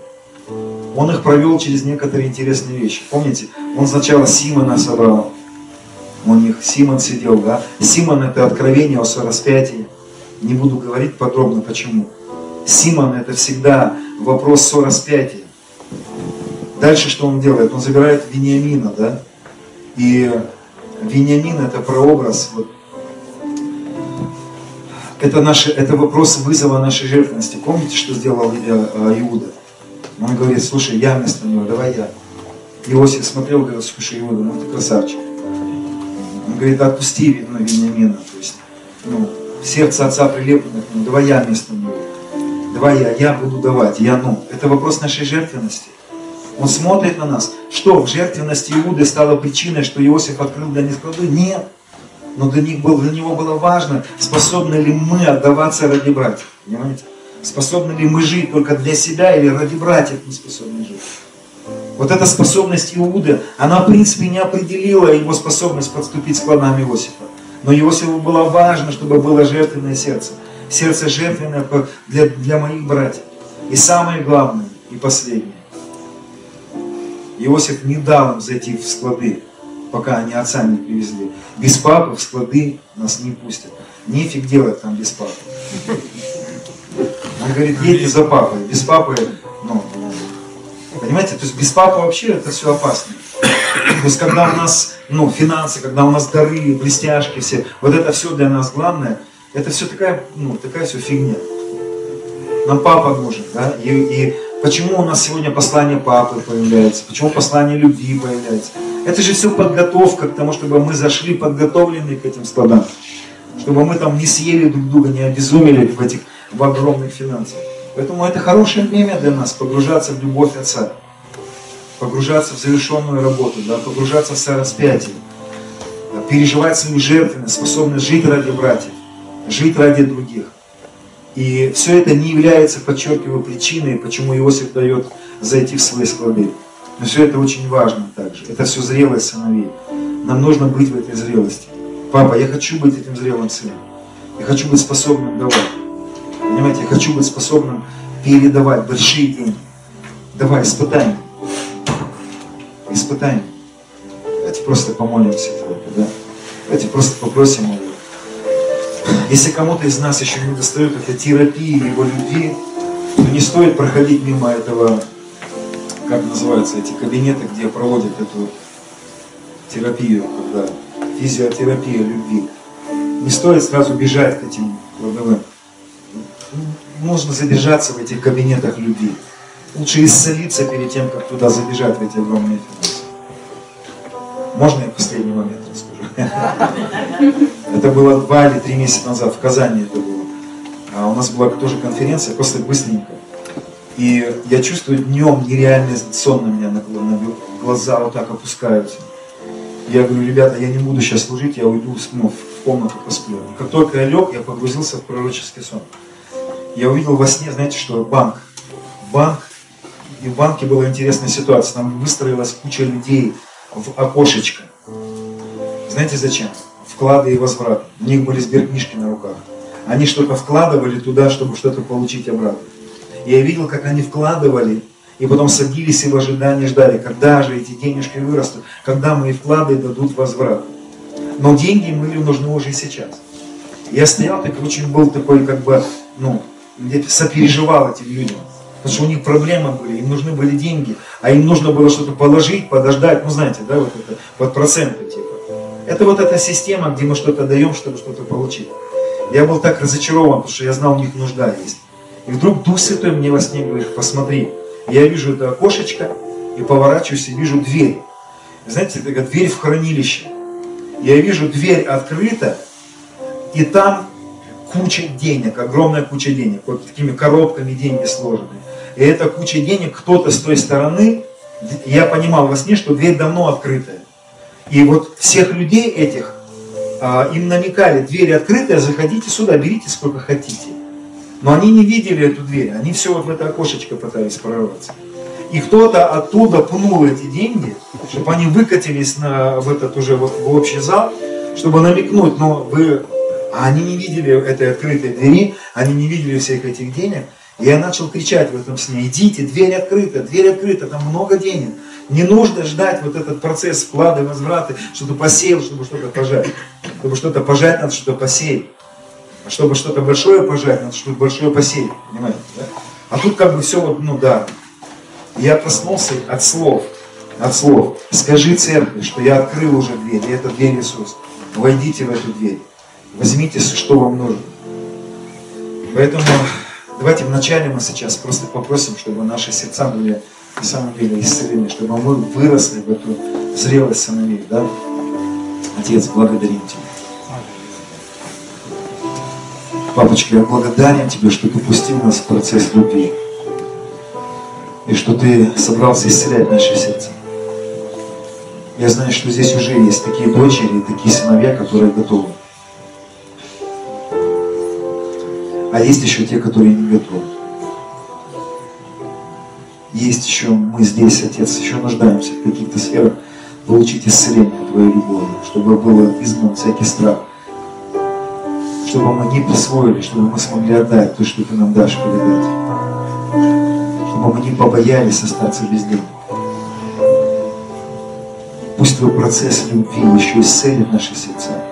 Он их провел через некоторые интересные вещи. Помните, он сначала Симона собрал. У них Симон сидел, да? Симон это откровение о сораспятии. Не буду говорить подробно почему. Симон это всегда вопрос сораспятия. Дальше что он делает? Он забирает Вениамина, да? И Вениамин это прообраз, вот, это, наши, это вопрос вызова нашей жертвенности. Помните, что сделал э, Иуда? Говорит, слушай, я вместо него, давай я. Иосиф смотрел, говорит, слушай, Иуда, ну ты красавчик. Он говорит, отпусти, видно, Вениамина. То есть, ну, сердце отца прилеплено к нему, давай я вместо него. Давай я, я буду давать, я ну. Это вопрос нашей жертвенности. Он смотрит на нас. Что, в жертвенности Иуды стало причиной, что Иосиф открыл для них склады? Нет. Но для, них был, для него было важно, способны ли мы отдаваться ради братьев. Понимаете? Способны ли мы жить только для себя или ради братьев мы способны жить? Вот эта способность Иуды, она в принципе не определила его способность подступить с планами Иосифа. Но Иосифу было важно, чтобы было жертвенное сердце. Сердце жертвенное для, для моих братьев. И самое главное, и последнее. Иосиф не дал им зайти в склады, пока они отца не привезли. Без папы в склады нас не пустят. Нефиг делать там без папы. Он говорит, едьте за папой. Без папы, ну, понимаете, то есть без папы вообще это все опасно. То есть когда у нас ну, финансы, когда у нас дары, блестяшки все, вот это все для нас главное, это все такая, ну, такая все фигня. Нам папа нужен, да, и, и почему у нас сегодня послание папы появляется, почему послание любви появляется. Это же все подготовка к тому, чтобы мы зашли подготовленные к этим складам. Чтобы мы там не съели друг друга, не обезумели в этих в огромных финансах. Поэтому это хорошее время для нас погружаться в любовь Отца погружаться в завершенную работу, да, погружаться в сораспятие, да, переживать свою жертвенность, способность жить ради братьев, жить ради других. И все это не является, подчеркиваю, причиной, почему Иосиф дает зайти в свои склады. Но все это очень важно также. Это все зрелость сыновей. Нам нужно быть в этой зрелости. Папа, я хочу быть этим зрелым сыном. Я хочу быть способным давать. Понимаете, я хочу быть способным передавать большие деньги. Давай, испытай испытаний. Давайте просто помолимся только, да? Давайте просто попросим его. Если кому-то из нас еще не достает этой терапии его любви, то не стоит проходить мимо этого, как называются эти кабинеты, где проводят эту терапию, когда физиотерапия любви. Не стоит сразу бежать к этим кладовым. Нужно задержаться в этих кабинетах любви. Лучше исцелиться перед тем, как туда забежать в эти огромные финансы. Можно я последний момент расскажу? Это было два или три месяца назад, в Казани это было. А у нас была тоже конференция, просто быстренько. И я чувствую днем нереальный сон на меня, на глаза вот так опускаются. Я говорю, ребята, я не буду сейчас служить, я уйду ну, в комнату посплю. Как только я лег, я погрузился в пророческий сон. Я увидел во сне, знаете что, банк. Банк и в банке была интересная ситуация. Там выстроилась куча людей в окошечко. Знаете зачем? Вклады и возврат. У них были сберкнижки на руках. Они что-то вкладывали туда, чтобы что-то получить обратно. И я видел, как они вкладывали, и потом садились и в ожидании ждали, когда же эти денежки вырастут, когда мои вклады дадут возврат. Но деньги были нужны уже сейчас. Я стоял, так очень был такой, как бы, ну, сопереживал этим людям. Потому что у них проблемы были, им нужны были деньги, а им нужно было что-то положить, подождать, ну знаете, да, вот это, под проценты типа. Это вот эта система, где мы что-то даем, чтобы что-то получить. Я был так разочарован, потому что я знал, у них нужда есть. И вдруг Дух Святой мне во сне говорит, посмотри, я вижу это окошечко, и поворачиваюсь, и вижу дверь. Знаете, это дверь в хранилище. Я вижу, дверь открыта, и там куча денег, огромная куча денег, вот такими коробками деньги сложены. И эта куча денег, кто-то с той стороны, я понимал во сне, что дверь давно открытая. И вот всех людей этих, а, им намекали, дверь открытая, заходите сюда, берите сколько хотите. Но они не видели эту дверь, они все вот в это окошечко пытались прорваться. И кто-то оттуда пнул эти деньги, чтобы они выкатились на, в этот уже вот в общий зал, чтобы намекнуть, но вы, а они не видели этой открытой двери, они не видели всех этих денег, и я начал кричать в этом сне, идите, дверь открыта, дверь открыта, там много денег. Не нужно ждать вот этот процесс вклады, возвраты, что-то посеял, чтобы что-то пожать. Чтобы что-то пожать, надо что-то посеять. А чтобы что-то большое пожать, надо что-то большое посеять. Понимаете, да? А тут как бы все вот, ну да. Я проснулся от слов, от слов. Скажи церкви, что я открыл уже дверь, и это дверь Иисус. Войдите в эту дверь. Возьмите, что вам нужно. Поэтому давайте вначале мы сейчас просто попросим, чтобы наши сердца были на самом деле исцелены, чтобы мы выросли в эту зрелость сыновей. Да? Отец, благодарим Тебя. Папочка, я благодарен Тебе, что Ты пустил нас в процесс любви. И что Ты собрался исцелять наши сердца. Я знаю, что здесь уже есть такие дочери, такие сыновья, которые готовы. А есть еще те, которые не готовы. Есть еще мы здесь, Отец, еще нуждаемся в каких-то сферах получить исцеление Твоей любовью, чтобы было изгнан всякий страх, чтобы мы не присвоили, чтобы мы смогли отдать то, что Ты нам дашь передать, чтобы мы не побоялись остаться без денег. Пусть Твой процесс любви еще исцелит наши сердца.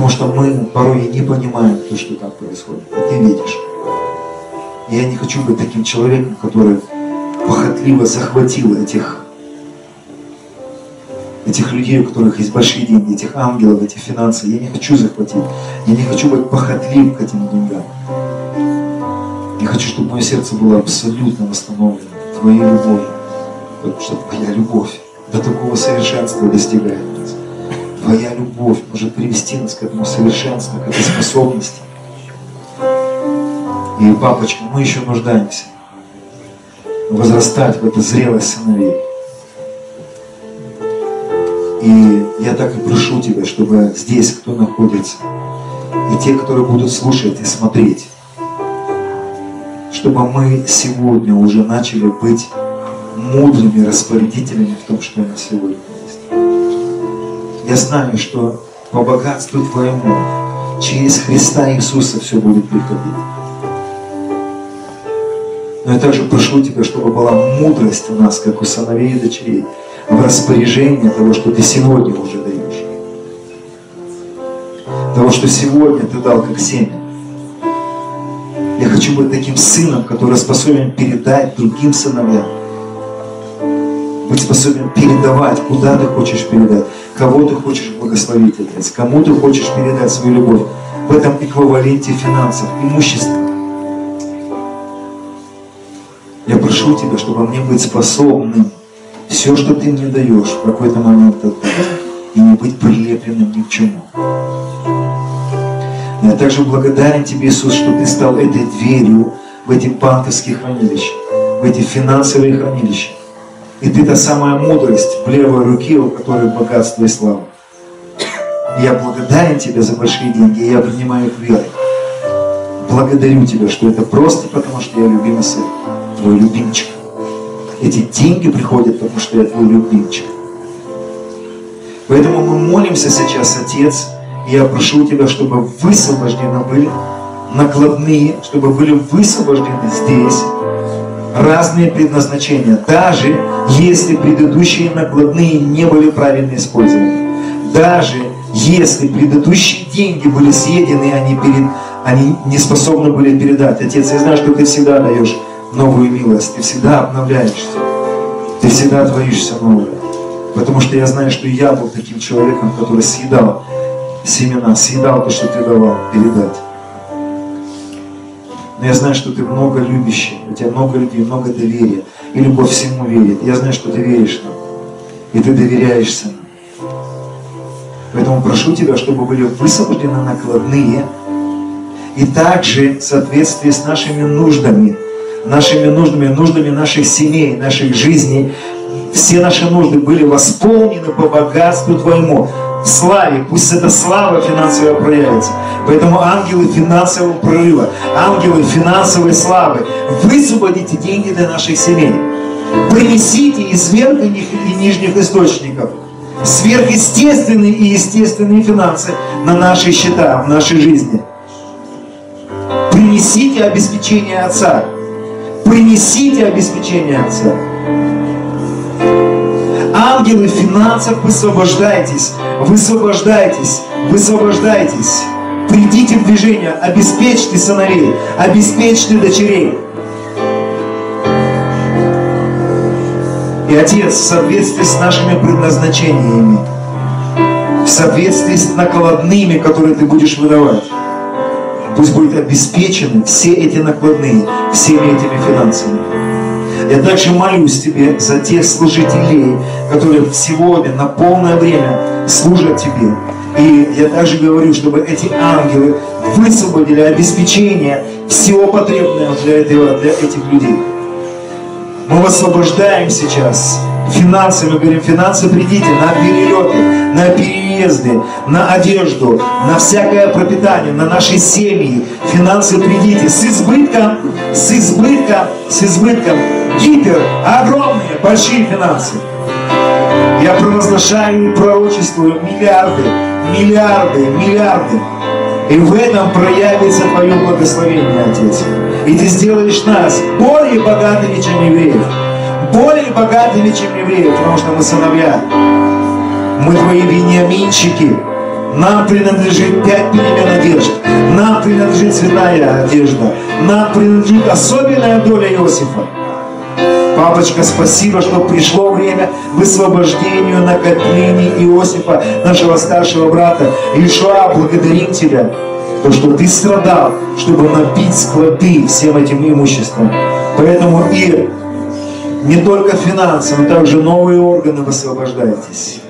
Потому что мы порой не понимаем то, что там происходит. А Ты видишь. И я не хочу быть таким человеком, который похотливо захватил этих, этих людей, у которых есть большие деньги, этих ангелов, этих финансов. Я не хочу захватить. Я не хочу быть похотлив к этим деньгам. Я хочу, чтобы мое сердце было абсолютно восстановлено Твоей любовью. Потому что Твоя любовь до такого совершенства достигает. Твоя любовь может привести нас к этому совершенству, к этой способности. И, папочка, мы еще нуждаемся возрастать в эту зрелость сыновей. И я так и прошу Тебя, чтобы здесь, кто находится, и те, которые будут слушать и смотреть, чтобы мы сегодня уже начали быть мудрыми распорядителями в том, что у нас сегодня. Я знаю, что по богатству Твоему через Христа Иисуса все будет приходить. Но я также прошу Тебя, чтобы была мудрость у нас, как у сыновей и дочерей, в распоряжении того, что Ты сегодня уже даешь. Того, что сегодня Ты дал как семя. Я хочу быть таким сыном, который способен передать другим сыновьям быть способен передавать, куда ты хочешь передать, кого ты хочешь благословить, Отец, кому ты хочешь передать свою любовь в этом эквиваленте финансов, имущества. Я прошу Тебя, чтобы мне быть способным все, что Ты мне даешь, в какой-то момент отдать, и не быть прилепленным ни к чему. Я также благодарен Тебе, Иисус, что Ты стал этой дверью в эти банковские хранилища, в эти финансовые хранилища. И ты та самая мудрость в левой руке, у которой богатство и слава. я благодарен тебе за большие деньги, и я принимаю их верой. Благодарю тебя, что это просто потому, что я любимый сын, твой любимчик. Эти деньги приходят, потому что я твой любимчик. Поэтому мы молимся сейчас, Отец, и я прошу Тебя, чтобы высвобождены были накладные, чтобы были высвобождены здесь разные предназначения, даже если предыдущие накладные не были правильно использованы. Даже если предыдущие деньги были съедены, они, перед, они не способны были передать. Отец, я знаю, что Ты всегда даешь новую милость, Ты всегда обновляешься, Ты всегда творишься новое. Потому что я знаю, что я был таким человеком, который съедал семена, съедал то, что Ты давал передать. Но я знаю, что ты много любящий, у тебя много любви, много доверия. И любовь всему верит. Я знаю, что ты веришь нам. И ты доверяешься нам. Поэтому прошу тебя, чтобы были высвобождены накладные. И также в соответствии с нашими нуждами, нашими нуждами, нуждами наших семей, наших жизней, все наши нужды были восполнены по богатству Твоему славе, пусть эта слава финансовая проявится. Поэтому ангелы финансового прорыва, ангелы финансовой славы, высвободите деньги для наших семей. Принесите из верхних и нижних источников сверхъестественные и естественные финансы на наши счета, в нашей жизни. Принесите обеспечение Отца. Принесите обеспечение Отца. Ангелы финансов, высвобождайтесь, высвобождайтесь, высвобождайтесь. Придите в движение, обеспечьте сыновей, обеспечьте дочерей. И, Отец, в соответствии с нашими предназначениями, в соответствии с накладными, которые Ты будешь выдавать, пусть будут обеспечены все эти накладные, всеми этими финансами. Я также молюсь Тебе за тех служителей, которые сегодня на полное время служат Тебе. И я также говорю, чтобы эти ангелы высвободили обеспечение всего потребного для, этого, для этих людей. Мы высвобождаем сейчас финансы, мы говорим, финансы придите на перелеты, на переезды, на одежду, на всякое пропитание, на наши семьи. Финансы придите с избытком, с избытком, с избытком. Гипер, огромные, большие финансы. Я провозглашаю и пророчествую миллиарды, миллиарды, миллиарды. И в этом проявится Твое благословение, Отец. И Ты сделаешь нас более богатыми, чем евреев. Более богатыми, чем евреев, потому что мы сыновья. Мы Твои вениаминчики. Нам принадлежит пять перемен одежд. Нам принадлежит святая одежда. Нам принадлежит особенная доля Иосифа. Папочка, спасибо, что пришло время высвобождению накоплений Иосифа, нашего старшего брата. Ишуа, благодарим Тебя, то, что Ты страдал, чтобы набить склады всем этим имуществом. Поэтому и не только финансы, но также новые органы высвобождаетесь.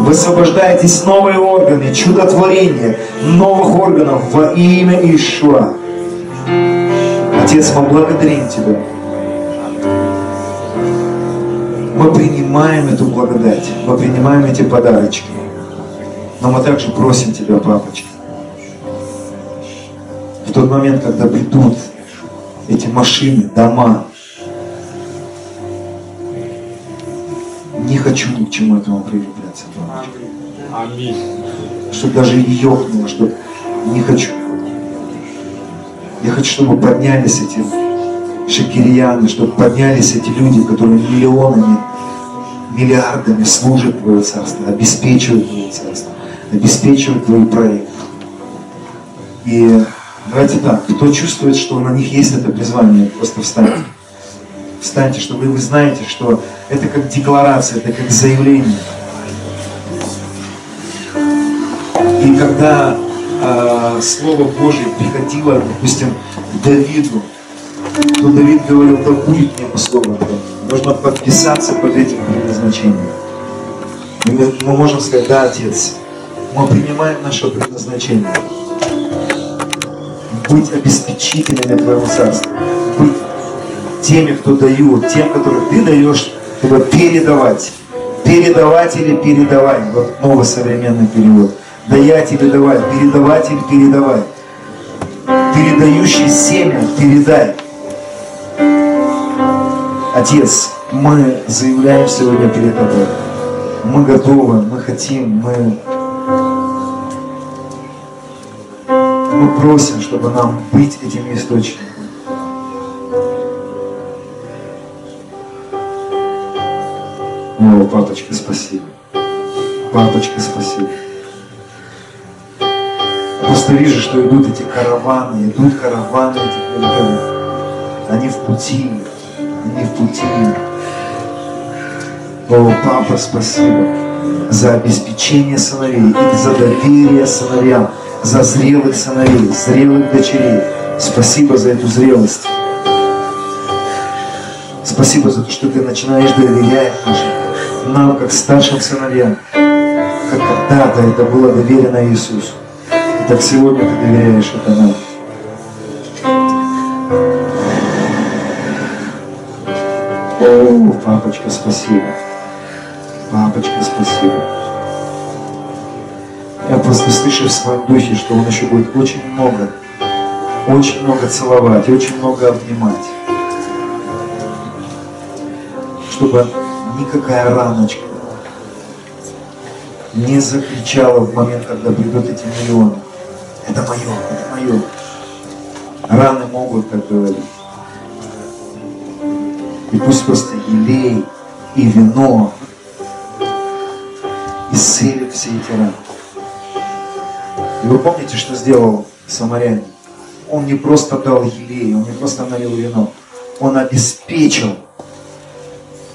Высвобождаетесь новые органы, чудотворение новых органов во имя Ишуа. Отец, мы благодарим Тебя. Мы принимаем эту благодать, мы принимаем эти подарочки. Но мы также просим Тебя, папочка, в тот момент, когда придут эти машины, дома, не хочу ни к чему этому прилепляться. Аминь. Чтобы даже и ёкнуло, что не хочу. Я хочу, чтобы поднялись эти шакирьяны, чтобы поднялись эти люди, которые миллионами, миллиардами служат Твое Царство, обеспечивают Твое Царство, обеспечивают Твой проект. И давайте так, кто чувствует, что на них есть это призвание, просто встаньте. Встаньте, чтобы вы знаете, что это как декларация, это как заявление. И когда э, Слово Божие приходило, допустим, к Давиду, то Давид говорил, да будет мне по слову твоему». Нужно подписаться под этим предназначением. И мы, мы можем сказать, да, Отец, мы принимаем наше предназначение. Быть обеспечителями Твоего Царства. Быть теми, кто дают, тем, которых Ты даешь, чтобы передавать. Передавать или передавать. Вот новый современный перевод. Даять или давать, передавать или передавать. Передающий семя, передай. Отец, мы заявляем сегодня перед Тобой. Мы готовы, мы хотим, мы, мы просим, чтобы нам быть этим источником. О, папочка, спасибо. Папочка, спасибо. Просто вижу, что идут эти караваны, идут караваны этих великанов. Они в пути, они в пути. О, папа, спасибо за обеспечение сыновей и за доверие сыновьям, за зрелых сыновей, зрелых дочерей. Спасибо за эту зрелость. Спасибо за то, что ты начинаешь доверять нашим, нам, как старшим сыновьям, как когда-то это было доверено Иисусу. И так сегодня ты доверяешь это нам. О, папочка, спасибо. Папочка, спасибо. Я просто слышу в своем духе, что он еще будет очень много, очень много целовать, очень много обнимать. Чтобы никакая раночка не закричала в момент, когда придут эти миллионы. Это мое, это мое. Раны могут, как говорить. И пусть просто елей и вино исцелят все эти раны. И вы помните, что сделал самарянин? Он не просто дал елей, он не просто налил вино, он обеспечил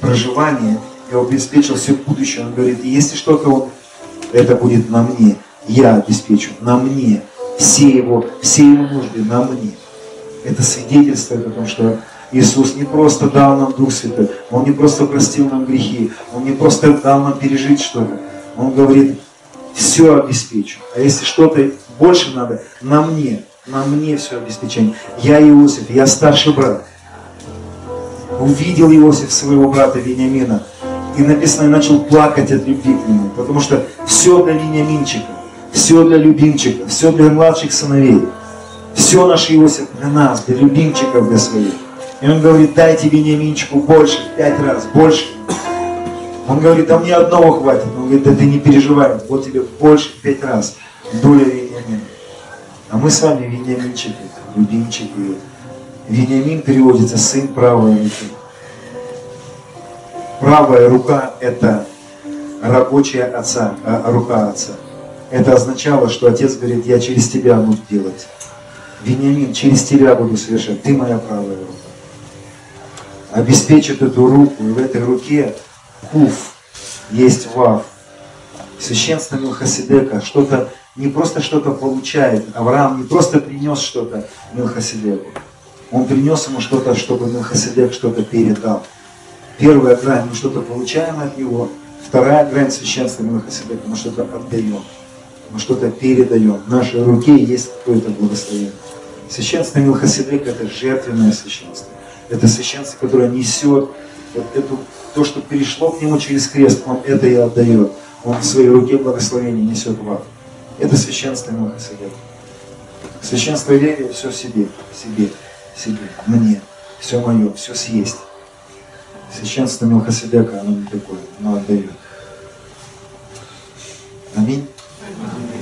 проживание и обеспечил все будущее. Он говорит, если что-то он, это будет на мне, я обеспечу, на мне, все его, все его нужды на мне. Это свидетельствует о том, что Иисус не просто дал нам Дух Святой, Он не просто простил нам грехи, Он не просто дал нам пережить что-то. Он говорит, все обеспечу. А если что-то больше надо, на мне, на мне все обеспечение. Я Иосиф, я старший брат. Увидел Иосиф своего брата Вениамина. И написано, и начал плакать от любви к нему. Потому что все для Вениаминчика, все для любимчика, все для младших сыновей. Все наш Иосиф для нас, для любимчиков, для своих. И он говорит, дайте Вениаминчику больше, пять раз, больше. Он говорит, да мне одного хватит. Он говорит, да ты не переживай, вот тебе больше пять раз. Доля Вениамина. А мы с вами Вениаминчики, любимчики. Вениамин переводится сын правой руки. Правая рука – это рабочая отца, а, рука отца. Это означало, что отец говорит, я через тебя буду делать. Вениамин, через тебя буду совершать, ты моя правая рука. Обеспечит эту руку, и в этой руке куф, есть вав. Священство Милхасидека что-то, не просто что-то получает. Авраам не просто принес что-то Милхасидеку. Он принес ему что-то, чтобы Милхасидек что-то передал. Первая грань, мы что-то получаем от него. Вторая грань священства Милхасидека, мы что-то отдаем. Мы что-то передаем. В нашей руке есть какое-то благословение. Священство Милхасидека – это жертвенное священство. Это священство, которое несет вот эту, то, что перешло к нему через крест, он это и отдает. Он в своей руке благословение несет в ад. Это священство Милхасидека. Священство веры все себе, себе, себе, мне, все мое, все съесть. Священство мелкосебека, оно не такое, оно отдает. Аминь. Аминь.